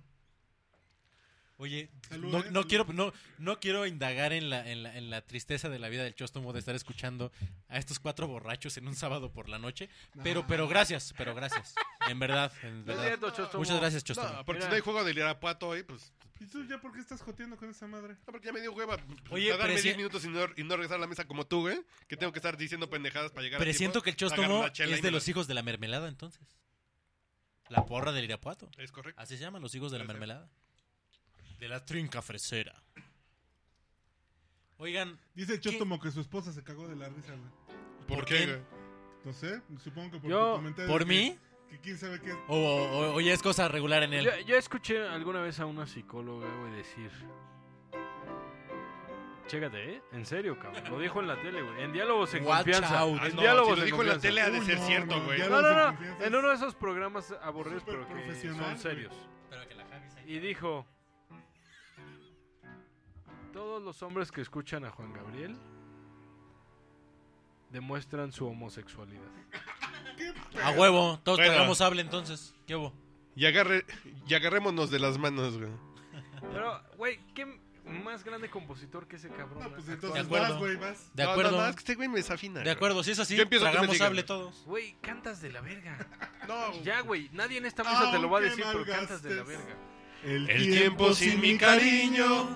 Oye, Salud, no, eh, no quiero, no, no quiero indagar en la, en, la, en la tristeza de la vida del Chóstomo de estar escuchando a estos cuatro borrachos en un sábado por la noche. Pero, pero gracias, pero gracias. En verdad, en verdad. cierto. Muchas gracias, Chóstomo. No, porque Mira. si no hay juego del Irapuato hoy, pues... ¿Y tú ya por qué estás joteando con esa madre? No, porque ya me dio hueva. Oye, Oye, darme pero 10 si- minutos y no, y no regresar a la mesa como tú, güey. Que tengo que estar diciendo pendejadas para llegar a Presiento tiempo, que el Chóstomo una chela y es me de la- los hijos de la mermelada, entonces. La porra del Irapuato. Es correcto. Así se llaman los hijos de la Puede ser. mermelada. De la trinca fresera. Oigan, Dice el Chóstomo que su esposa se cagó de la risa, güey. ¿Por, ¿Por qué, qué? güey? No sé, supongo que por Yo- tu comentario ¿por de que- mí? Que quién sabe qué. O, o- o ya es cosa regular en él. Yo, yo escuché alguna vez a una psicóloga, güey, decir. Chécate, ¿eh? En serio, cabrón. Lo dijo en la tele, güey. En diálogos en Watch confianza. out. Ah, En no, diálogos si lo en dijo en la tele ha de Uy, ser no, cierto, güey. No, no, no. En uno de esos programas aburridos, pero que son serios. Pero que la Javi se- Y dijo: Todos los hombres que escuchan a Juan Gabriel demuestran su homosexualidad. A huevo, todos Bueno. tragamos sable entonces. ¿Qué hubo? Y, agarre, y agarrémonos de las manos, güey. Pero, güey, ¿qué más grande compositor que ese cabrón? No, pues entonces De acuerdo. güey, vas. De No, acuerdo. No, no, es que este güey me desafina. De güey. acuerdo, si es así, Yo empiezo, me tragamos sable todos. Güey, cantas de la verga. No, Ya, güey, nadie en esta mesa te lo va a Aunque decir, pero cantas de la malgastes verga. El tiempo sin mi cariño.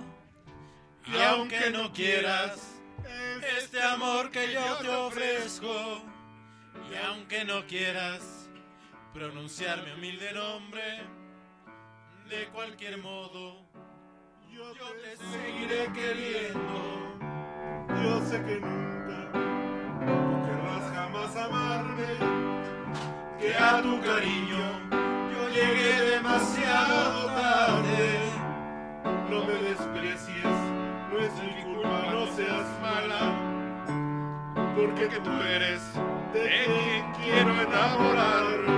Y aunque no quieras este amor que yo te ofrezco, y aunque no quieras pronunciar mi humilde nombre, de cualquier modo, Yo te seguiré queriendo. Yo sé que nunca tú querrás jamás amarme. Que a tu cariño yo llegué demasiado tarde. No me desprecies, no es mi culpa, no seas mala. Porque tú eres de quien quiero enamorarme.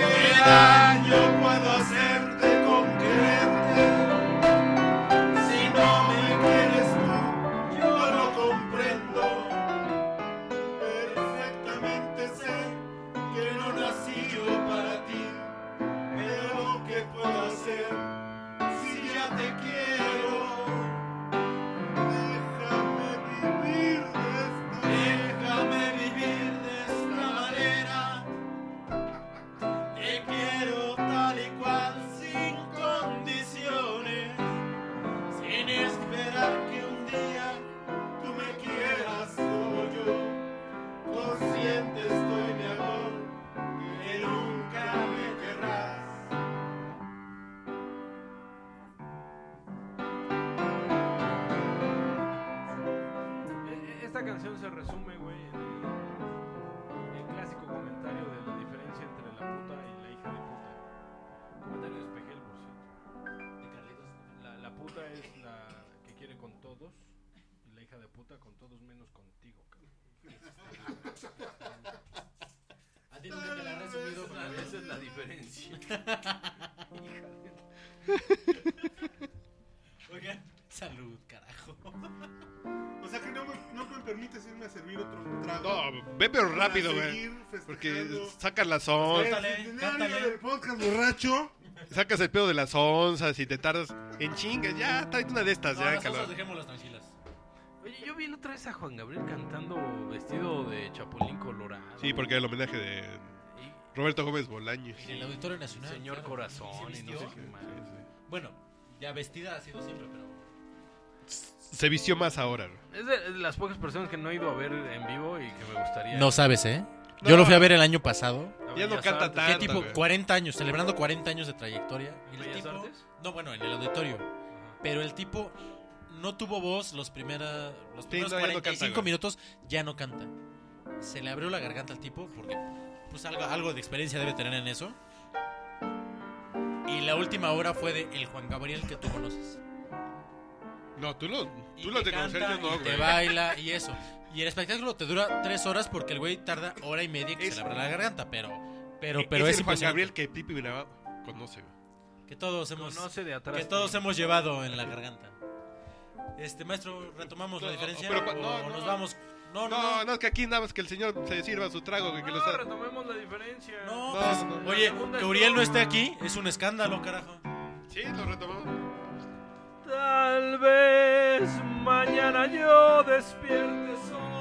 ¿Qué rápido, güey. Porque sacas las onzas, del podcast borracho. sacas el pedo de las onzas y te tardas en chingas. Ya, tráete una de estas, No, ya, las calor. cosas dejémoslas tranquilas. Oye, yo vi la otra vez a Juan Gabriel cantando vestido de chapulín colorado. Sí, porque el homenaje de Roberto Gómez Bolaños. En el Auditorio Nacional. señor claro. corazón ¿Y se y no sé qué más. Bueno, ya vestida ha sido siempre, pero. Se vistió más ahora. Es de las pocas personas que no he ido a ver en vivo y que me gustaría. No sabes, ¿eh? No. Yo lo fui a ver el año pasado. Ya no canta Artes. tan- ¿Qué Tanto, tipo? güey. 40 años, celebrando 40 años de trayectoria. Y ¿En el Bellas tipo. Artes? No, bueno, en el auditorio. Ajá. Pero el tipo no tuvo voz los, primera, los primeros no, ya no canta, 45 güey. minutos, ya no canta. Se le abrió la garganta al tipo porque pues algo, algo de experiencia debe tener en eso. Y la última hora fue de el Juan Gabriel que tú conoces. No, tú lo, Y tú lo te de conocer yo no, y te güey. baila y eso. Y el espectáculo te dura tres horas porque el güey tarda hora y media que Es- se le abra la garganta, pero pero E- pero es, el Juan impresionante. Gabriel que Pipi Bravo conoce, güey. que todos hemos Conoce de atrás. que todos hemos llevado en la garganta. Este maestro, retomamos la No, diferencia pero cua- o no, no. nos vamos. No, no, No, no. no, es que aquí nada más que el señor se sirva su trago, güey, que lo No, retomemos la diferencia. No, No, pues, no, no. oye, que Uriel no esté aquí es un escándalo, carajo. Sí, lo retomamos. Tal vez mañana yo despierte solo,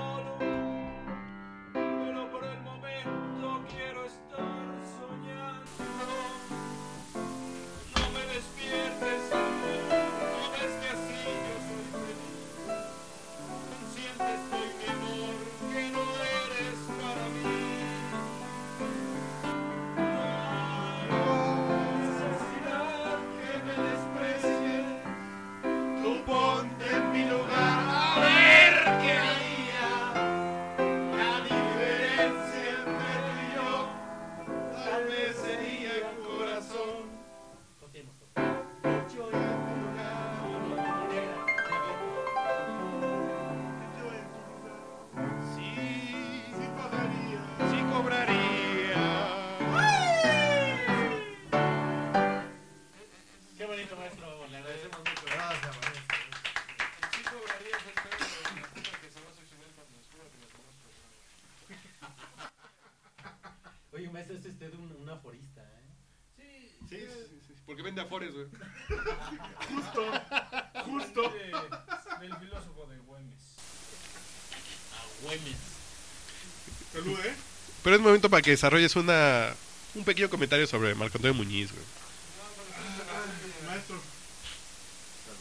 Este es usted un, un aforista, ¿eh? Sí, Sí, sí, sí, porque vende afores, güey. Justo, justo. Del filósofo de Güemes. A Güemes. Salud, ¿eh? Pero es momento para que desarrolles una un pequeño comentario sobre Marco Antonio Muñiz, güey. Maestro.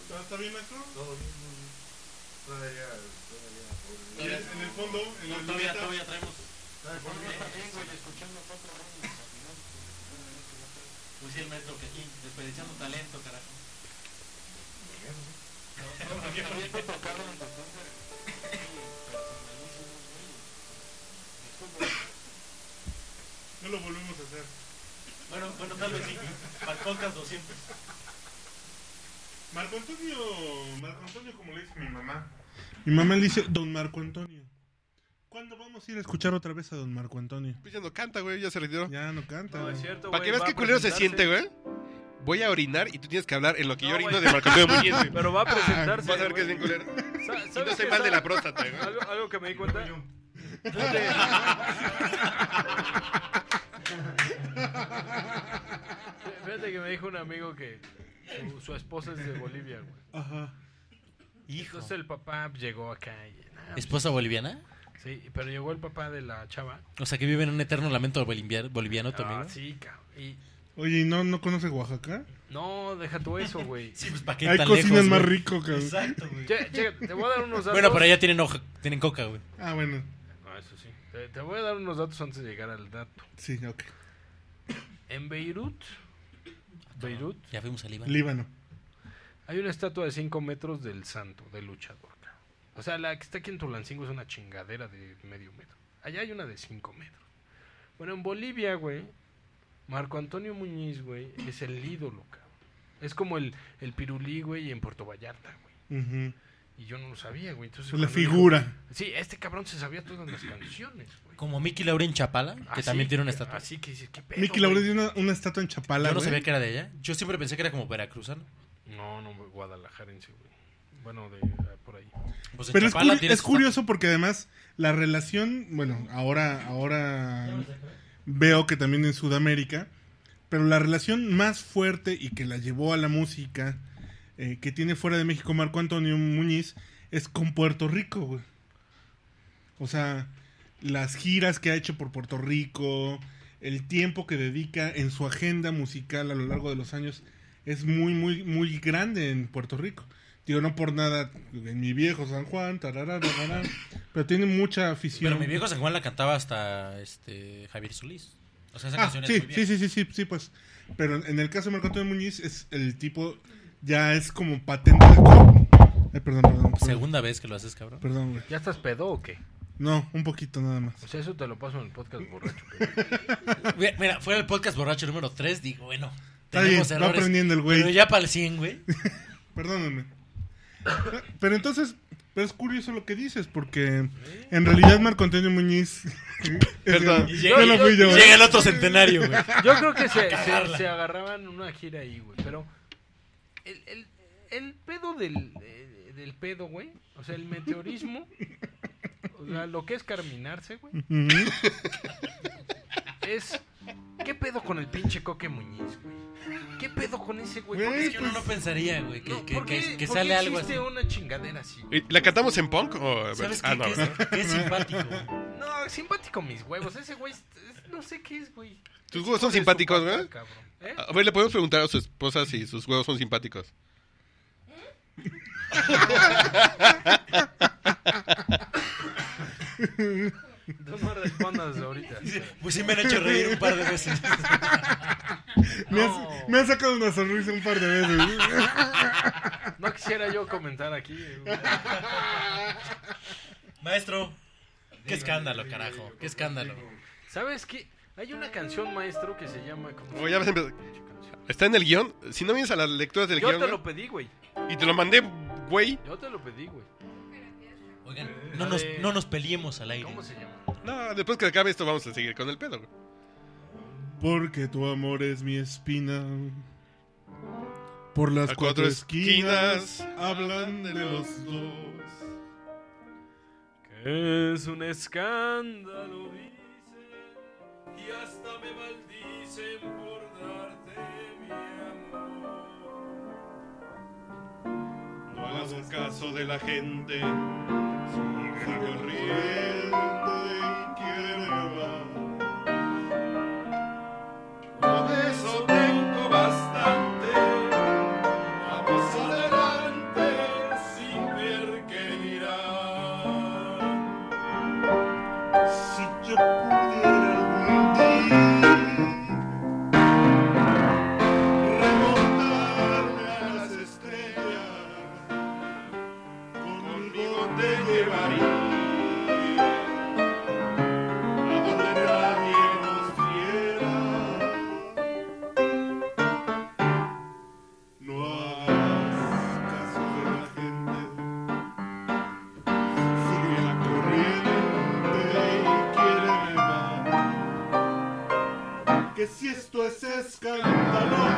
¿Está- ¿Está bien, maestro? Y en en el fondo, en la Todavía, todavía traemos. Pues sí, el maestro que aquí, desperdiciando talento, carajo. no lo volvemos a hacer. Bueno, bueno, tal vez sí. Para el podcast 200. Marco Antonio, Marco Antonio, como le dice mi mamá. Mi mamá le dice Don Marco Antonio. ¿Cuándo vamos a ir a escuchar otra vez a Don Marco Antonio? Pues ya no canta, güey, ya se retiró. Ya no canta. No, es güey. cierto, Para que güey, veas qué culero se siente, güey. Voy a orinar y tú tienes que hablar en lo que yo No, orino güey. de Marco Antonio Muñiz, güey. Pero va a presentarse. Vas a ver que es güey. bien culero. ¿sabes no estoy qué mal de la próstata, güey. Algo, algo que me di cuenta. Fíjate. Fíjate que me dijo un amigo que su, su esposa es de Bolivia, güey. Ajá. Hijo. Entonces el papá llegó acá y... nah, ¿Esposa boliviana? Sí, pero llegó el papá de la chava. O sea, que vive en un eterno lamento bolivia- boliviano amigo. Ah, sí, cabrón. Y Oye, ¿y no, no conoce Oaxaca? no, deja tú eso, güey. Sí, pues para qué Hay tan cocinas lejos, más güey? rico, cabrón. Exacto, güey. Che, che, te voy a dar unos datos. Bueno, pero allá tienen, hoja, tienen coca, güey. Ah, bueno. No, eso sí. Te, te voy a dar unos datos antes de llegar al dato. Sí, ok. En Beirut, Beirut, Ya fuimos al Líbano. Líbano. hay una estatua de 5 metros del santo, del luchador. O sea, la que está aquí en Tulancingo es una chingadera de medio metro. Allá hay una de 5 metros. Bueno, en Bolivia, güey, Marco Antonio Muñiz, güey, es el ídolo, cabrón. Es como el, el pirulí, güey, en Puerto Vallarta, güey. Y yo no lo sabía, güey. Entonces, Es la dijo- figura. sí, este cabrón se sabía todas las canciones, güey. Como Mickey Lauren Chapala, que Así, también tiene una estatua. Así que dices, ¿qué pedo, Mickey? Laurel tiene una, una estatua en Chapala, Yo no güey. sabía que era de ella. Yo siempre pensé que era como veracruzano. No, no, guadalajarense, güey. Bueno, de ah, por ahí. Pues Pero es, curi- curioso porque además la relación, bueno, ahora, ahora veo que también en Sudamérica, pero la relación más fuerte y que la llevó a la música eh, que tiene fuera de México Marco Antonio Muñiz es con Puerto Rico, güey. O sea, las giras que ha hecho por Puerto Rico, el tiempo que dedica en su agenda musical a lo largo de los años es muy, muy, muy grande en Puerto Rico. Digo, no por nada en mi viejo San Juan, tarará, tarará, pero tiene mucha afición. Pero mi viejo San Juan la cantaba hasta este Javier Solís. O sea, esa Ah, canción sí, es muy sí, sí, sí, sí, sí, pues. Pero en el caso de Marco Antonio Muñiz, es el tipo, ya es como patente Ay, perdón, perdón. perdón. Segunda vez que lo haces, cabrón. Perdón, güey. ¿Ya estás pedo o qué? No, un poquito nada más. O sea, eso te lo paso en el podcast borracho. Mira, Mira, fue el podcast borracho número 3. Digo, bueno, Está tenemos bien, va errores. aprendiendo el güey. Pero ya para el 100, güey. Perdóname. Pero entonces, pero es curioso lo que dices, porque en realidad Marco Antonio Muñiz. Perdón. Es que no- no lo fui yo, ¿eh? Llega el otro centenario, güey. Yo creo que se, se, Cagarla. se agarraban una gira ahí, güey. Pero el, el, el pedo del, del pedo, güey. O sea, el meteorismo. O sea, lo que es carminarse, güey. Es. ¿Qué pedo con el pinche Coque Muñiz, güey? ¿Qué pedo con ese güey? ¿Por Güey, Es que uno no pensaría, güey, que, no, que, ¿por que- qué- que por sale algo así. existe una chingadera así? güey? ¿Y ¿La cantamos en punk? O... ¿Sabes ah, qué? no, que, es, ¿verdad? que es simpático. güey. No, simpático mis huevos. Ese güey, es- es- no sé qué es, güey. ¿Tus huevos son simpáticos, güey? cabrón. ¿Eh? A ver, le podemos preguntar a su esposa si sus huevos son simpáticos. Tú no respondas ahorita. Pues sí me han hecho reír un par de veces. Me, has, No. me has sacado una sonrisa un par de veces. No quisiera yo comentar aquí. Maestro, qué escándalo, carajo. Qué escándalo. ¿Sabes qué? Hay una canción, maestro, que se llama... ¿cómo se Oh, ya vas a. Está en el guion. Si no vienes a las lecturas del Yo guion, te güey, lo pedí, güey. y te lo mandé, güey. Yo te lo pedí, güey. Oigan, no nos, no nos peleemos al aire. ¿Cómo se llama? No, después que acabe esto vamos a seguir con el pedo, güey. Porque tu amor es mi espina. Por las cuatro esquinas, esquinas hablan de los dos. Que es un escándalo, dicen. Y hasta me maldicen por darte mi amor. No hagas caso de la gente. Sigue corriente que si esto es escandaloso,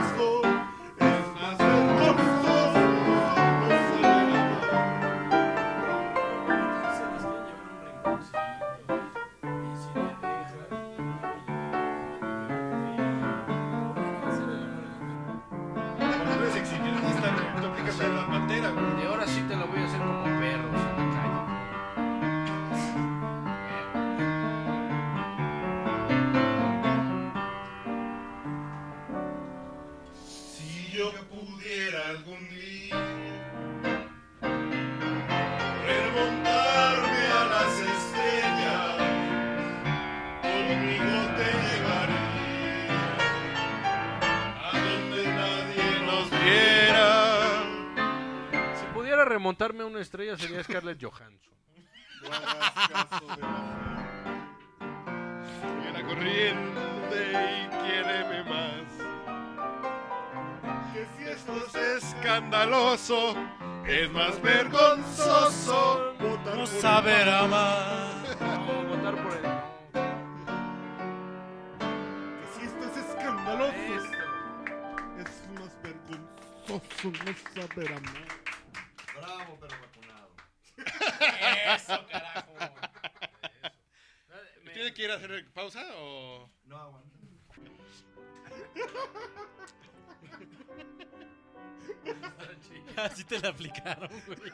a una estrella sería Scarlett Johansson. La corriente y quiéreme más. que si esto es escandaloso, es más vergonzoso. votar No por saber amar. No, votar por él. Que si esto es escandaloso, Esto. es más vergonzoso no saber amar. Eso, carajo. ¿Tiene que ir a hacer pausa o.? No aguanta. Así te la aplicaron, güey.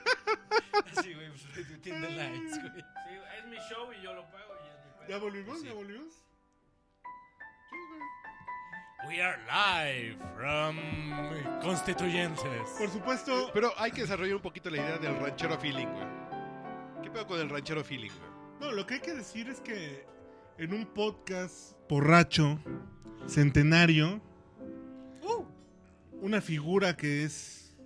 Así, güey, pues, the Lines, güey. Sí, es mi show y yo lo pago y es mi pedo. ¿Ya volvimos? ¿Ya volvimos? We are live from Constituyentes. Por supuesto, Pero hay que desarrollar un poquito la idea del ranchero feeling, güey. ¿Qué pedo con el ranchero feeling, güey? no, lo que hay que decir es que en un podcast borracho, centenario, una figura que es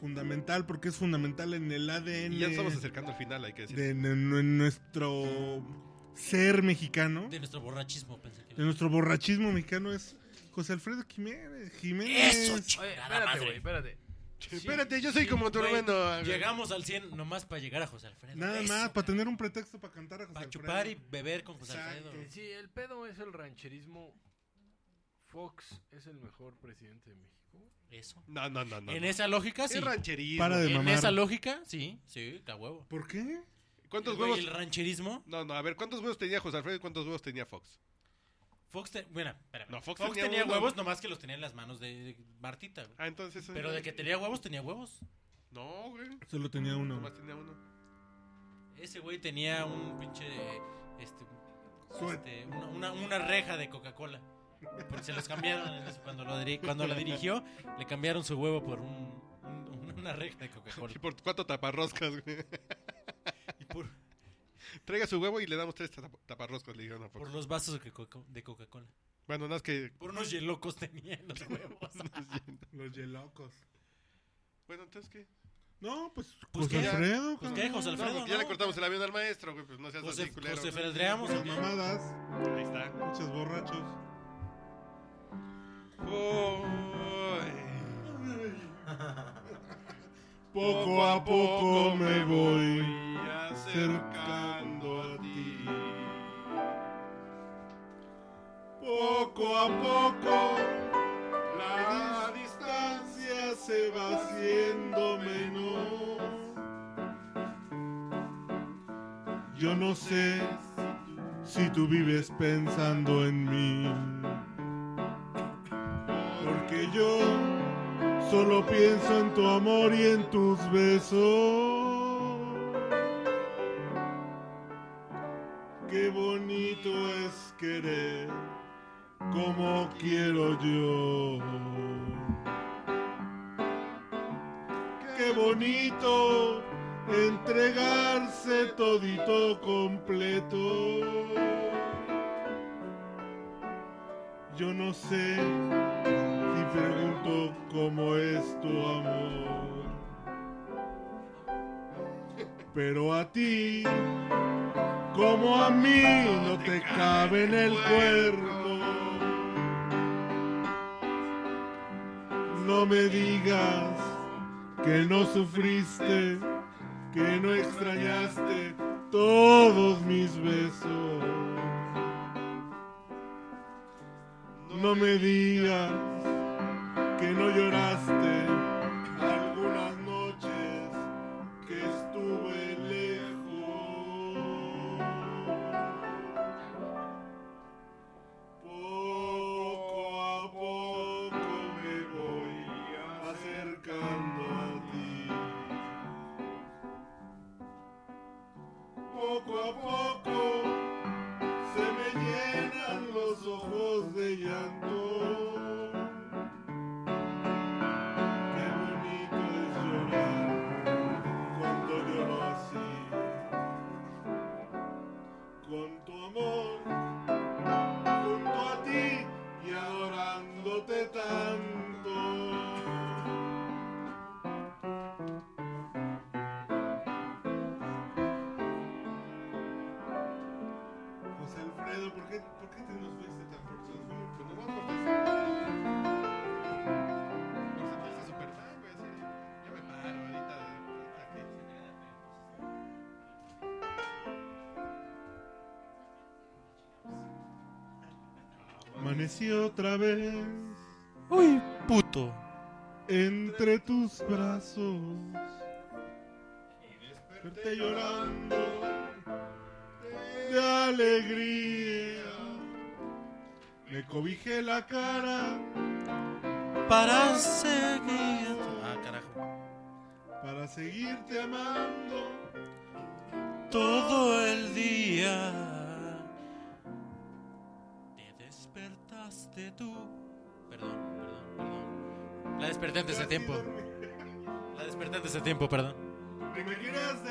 fundamental porque es fundamental en el ADN Y ya estamos acercando al final, hay que decir. de, de nu- nuestro ser mexicano, De nuestro borrachismo, pensé que. de nuestro borrachismo mexicano es José Alfredo Jiménez. Jiménez. Eso, ch- Oye, Chingada espérate, güey, espérate. Espérate, yo soy como tu Güey, hermano. Llegamos al 100 nomás para llegar a José Alfredo. Nada Eso, más, para tener un pretexto para cantar a José Para Alfredo. chupar y beber con José Exacto. Alfredo. Sí, el pedo es el rancherismo. Fox es el mejor presidente de México. Eso. No, no, no, no. En no. esa lógica, sí. Es rancherismo. Para de En mamar. esa lógica, sí. Sí, a huevo. ¿Por qué? ¿Cuántos huevos? El rancherismo. No, no, a ver, ¿cuántos huevos tenía José Alfredo y cuántos huevos tenía Fox? Fox, te- bueno, espérame. No, Fox Fox, tenía huevos, nomás que los tenía en las manos de Martita. güey. Ah, entonces. Pero de que tenía huevos, tenía huevos. No, güey. Solo tenía uno. Nomás tenía uno. Ese güey tenía un pinche. Este. Este, una, una, una reja de Coca-Cola. Porque se los cambiaron cuando, lo diri- cuando la dirigió, le cambiaron su huevo por un, un- una reja de Coca-Cola. ¿Y por cuánto taparroscas, güey? Traiga su huevo y le damos tres tap- taparroscas, le dijeron a Fox. por los vasos de Coca- de Coca-Cola. Bueno, nada más que. Por unos yelocos tenía en los huevos. Los yelocos. Bueno, entonces, ¿qué? No, pues, Pues José ya- Alfredo. pues José Alfredo. no, ya no. le cortamos el avión al maestro, güey. Pues no seas José, así, culero. José Feldreamos, ¿o Las qué? mamadas, Ahí está. muchos borrachos. Poco a poco me voy acercando Poco a poco la distancia se va haciendo menos. Yo no sé si tú vives pensando en mí. Porque yo solo pienso en tu amor y en tus besos. Qué bonito es querer como quiero yo. Qué bonito entregarse todito completo. Yo no sé si pregunto cómo es tu amor. Pero a ti, como a mí, no te cabe en el cuerpo. No me digas que no sufriste, que no extrañaste todos mis besos. No me digas que no lloraste Amanecí otra vez Uy, puto. entre tus brazos. Desperté llorando de alegría. Me cobijé la cara Para seguir. Ah, carajo. para seguirte amando. Todo desperté antes de tiempo. La desperté antes de tiempo, perdón. ¿Qué me quieres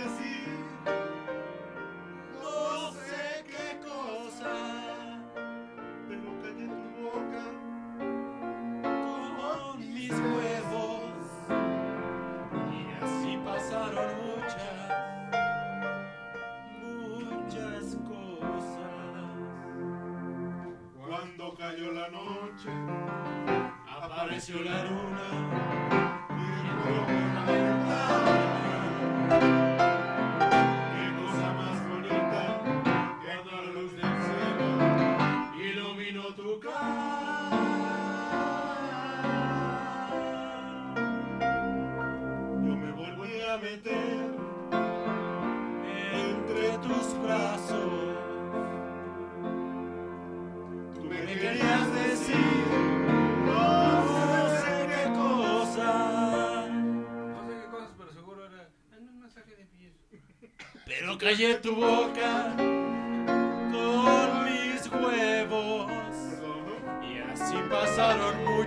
Callé tu boca con mis huevos. Y así pasaron muchas,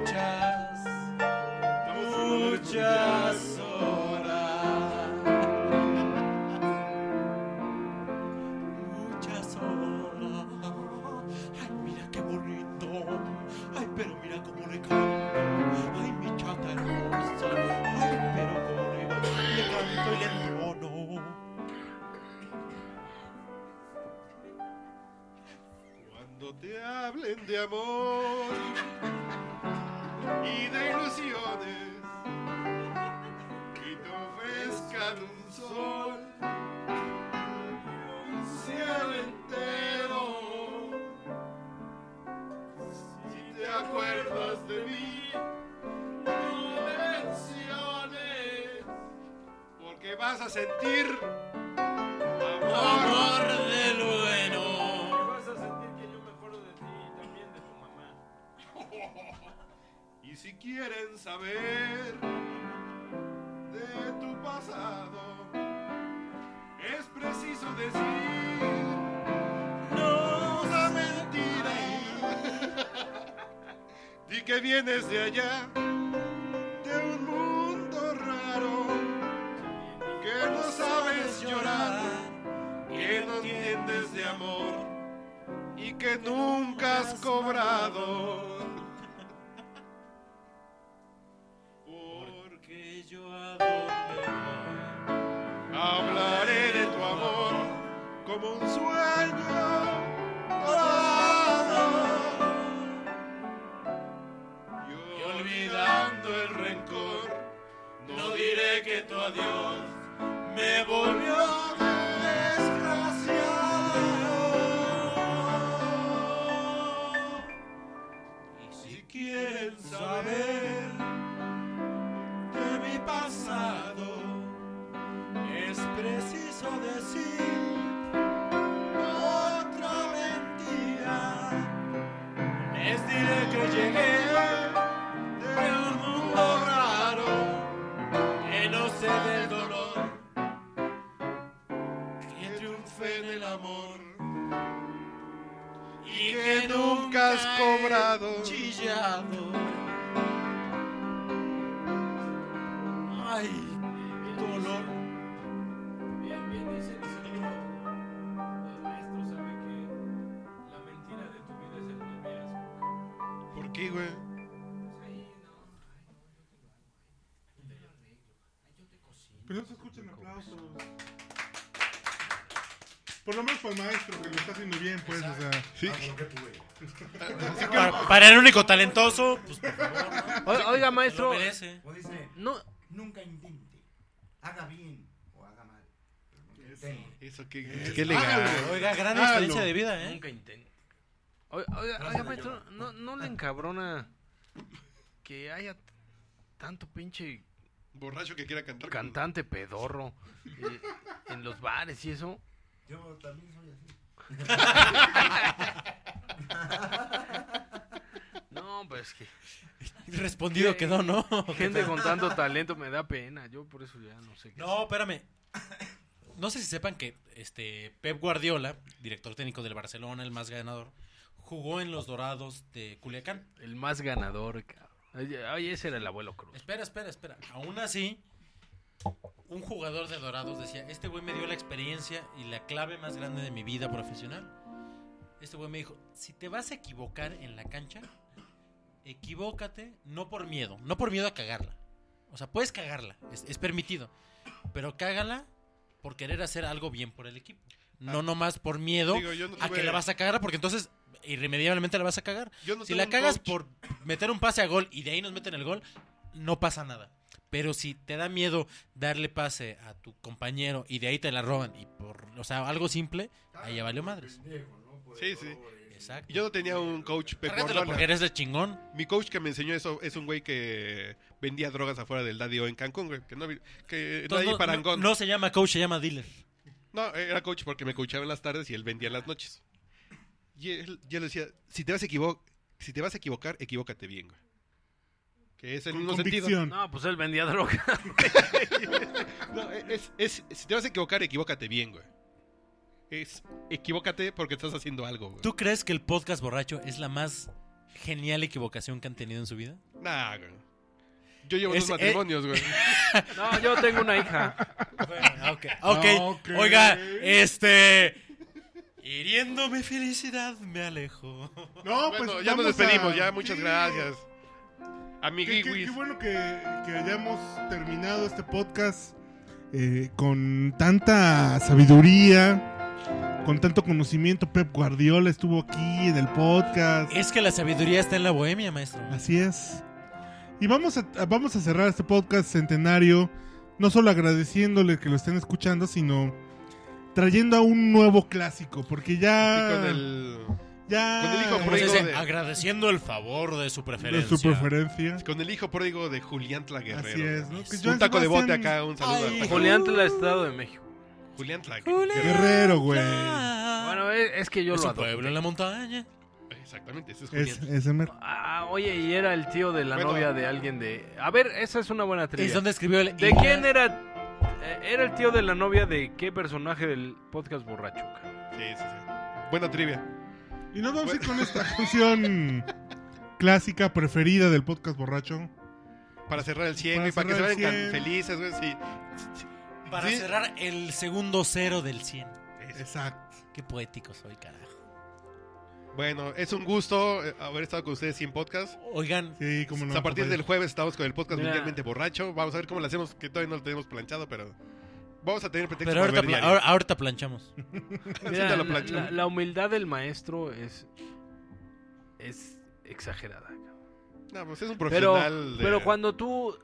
como un sueño olvidando el rencor, No diré que tu adiós o. Sí. para, para el único talentoso pues por favor Oiga, oiga, lo maestro. merece O dice, No, nunca intente. Haga bien o haga mal. Pero nunca intente. Eso, qué, qué legal. oiga gran Hágalo. experiencia de vida eh nunca intento. Oiga, oiga, oiga, maestro, ¿no, ¿no le encabrona que haya tanto pinche Borracho que quiera cantar. cantante pedorro eh, en los bares y eso? Yo también soy así. No, pues que respondido quedó no gente con tanto talento me da pena. Yo por eso ya no sé qué. No, espérame. No sé si sepan que este Pep Guardiola, director técnico del Barcelona, el más ganador, jugó en los Dorados de Culiacán. El más ganador, cabrón. Oye, ese era el abuelo Cruz. Espera, espera, espera. Aún así, un jugador de Dorados decía, este güey me dio la experiencia y la clave más grande de mi vida profesional. Este güey me dijo, si te vas a equivocar en la cancha, equivócate no por miedo, no por miedo a cagarla. O sea, puedes cagarla, es, es permitido, pero cágala por querer hacer algo bien por el equipo. No nomás por miedo Digo, a que la vas a cagar, porque entonces irremediablemente la vas a cagar. No si la cagas coach. por meter un pase a gol y de ahí nos meten el gol, no pasa nada. Pero si te da miedo darle pase a tu compañero y de ahí te la roban y por, o sea, algo simple, ahí ya valió madres. Sí, sí. Exacto. Yo no tenía un coach Pep Cárgatelo Guardiola. porque eres de chingón. Mi coach que me enseñó eso es un güey que vendía drogas afuera del Daddy O en Cancún, güey. Que no, que no Entonces, hay no, parangón. no- no se llama coach, se llama dealer. No, era coach porque me coachaba en las tardes y él vendía en las noches. Y él, yo le decía, si te vas a equivocar, si te vas a equivocar, equivócate bien, güey. Que es el Con mismo sentido. No, pues él vendía droga. No, es, es- si te vas a equivocar, equivócate bien, güey. Es equivócate porque estás haciendo algo, güey. ¿Tú crees que el podcast borracho es la más genial equivocación que han tenido en su vida? Nah, güey. Yo llevo Es- dos matrimonios, güey. No, yo tengo una hija. ok, ok. Ok. Oiga, este. Hiriendo mi felicidad, me alejo. No, pues bueno, ya nos despedimos, a- ya, muchas Sí. gracias. Qué, qué- bueno que, que hayamos terminado este podcast eh, con tanta sabiduría, con tanto conocimiento. Pep Guardiola estuvo aquí en el podcast. Es que la sabiduría está en la bohemia, maestro. Así es. Y vamos a, a- vamos a cerrar este podcast centenario, no solo agradeciéndole que lo estén escuchando, sino trayendo a un nuevo clásico, porque ya... Y con el, ya con el hijo Como se pródigo dice, de- agradeciendo el favor de su de preferencia. su preferencia. con el hijo pródigo de Julián Tla Guerrero. Así Un Joan taco de bote acá, un saludo Ay, Julián del Estado de México. Julián Tla Julián. Guerrero. Güey. Bueno, es, es que yo es lo adoro. pueblo en la montaña. Exactamente, ese es Es, Julián. ese. Ah, oye, y era el tío de la Bueno. novia de alguien de... A ver, esa es una buena Es trivia. donde escribió el. ¿De quién era? eh, Era el tío de la novia de qué personaje del podcast borracho. Sí, sí, sí. Buena trivia. Y nos vamos a ir con esta canción clásica preferida del podcast borracho. Para cerrar el 100, Para güey, para que se cerrar el vayan 100. tan felices, güey. Sí. Para Sí. cerrar el segundo cero del 100. Exacto. Qué poético soy, carajo. Bueno, es un gusto eh, haber estado con ustedes sin podcast. Oigan, Sí, como no. a partir del jueves estamos con el podcast Mira. mundialmente borracho. Vamos a ver cómo lo hacemos, que todavía no lo tenemos planchado, pero vamos a tener pretexto pero para ahorita, ver pla- diario. ahora- ahorita planchamos. Mira, la, plancha. la- la humildad del maestro es... Es exagerada. cabrón. No, pues es un Pero, profesional. de- pero cuando tú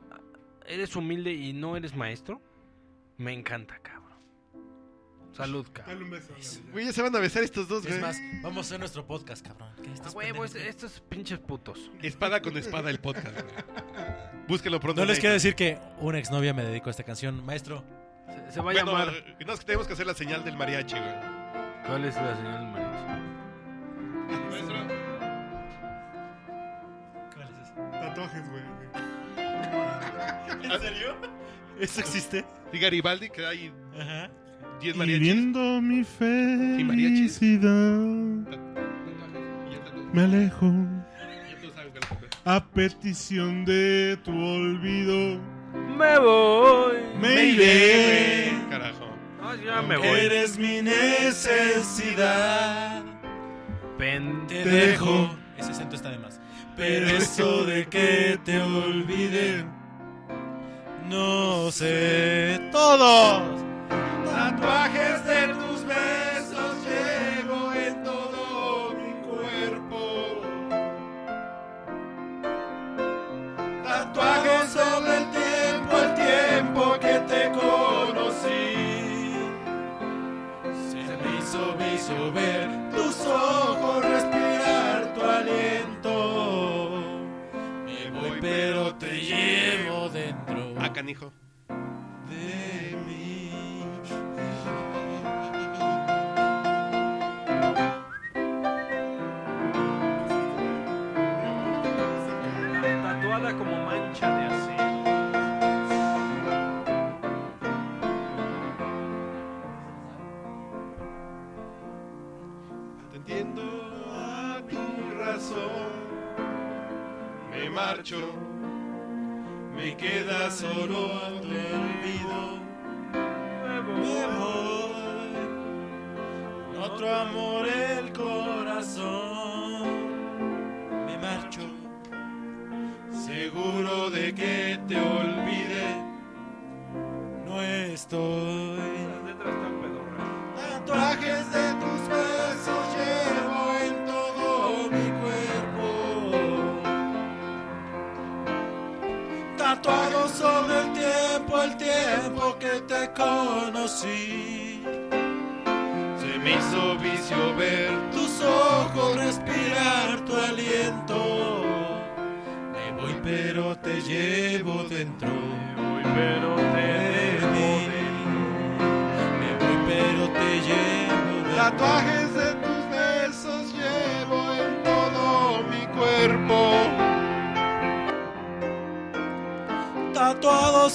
eres humilde y no eres maestro, me encanta, cabrón. Salud, cabrón. Dale un beso. Güey, ya se van a besar estos dos, Es güey. más, vamos a hacer nuestro podcast, cabrón. ¿Qué A estás huevo, es- pendejo? estos pinches putos. Espada con espada el podcast, güey. Búsquelo pronto. No en les quiero iTunes. decir que una exnovia me dedicó a esta canción. Maestro, Se, se va a Bueno, llamar... no, es que tenemos que hacer la señal del mariachi, güey. ¿Cuál es la señal del mariachi? Maestro. ¿cuál es ese? ya. Tatuajes, güey. ¿En serio? ¿Eso existe? Y Garibaldi, que hay Ajá. 10 Y mariachis. viendo mi felicidad, Y me alejo. A petición de tu olvido, Me voy. me iré. Carajo. No, ya me voy. Eres mi necesidad. Pen- Te Te dejo. dejo. Ese acento está de más. Pero eso de que te olvide. No sé. Todos. Tatuajes de tus canijo. de mí. Tatuada como mancha de acero. Atendiendo a tu razón, me marcho, queda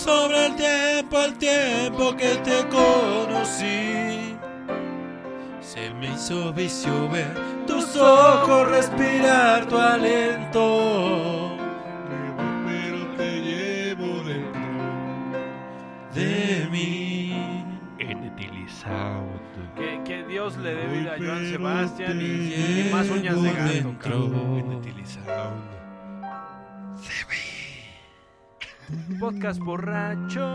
sobre el tiempo, el tiempo que te conocí. Se me hizo vicio ver tus ojos, respirar tu aliento. Me voy, pero te llevo dentro. De mí. Que, que Dios le dé vida a Joan Sebastián y, y más uñas de gato. dentro. Podcast borracho.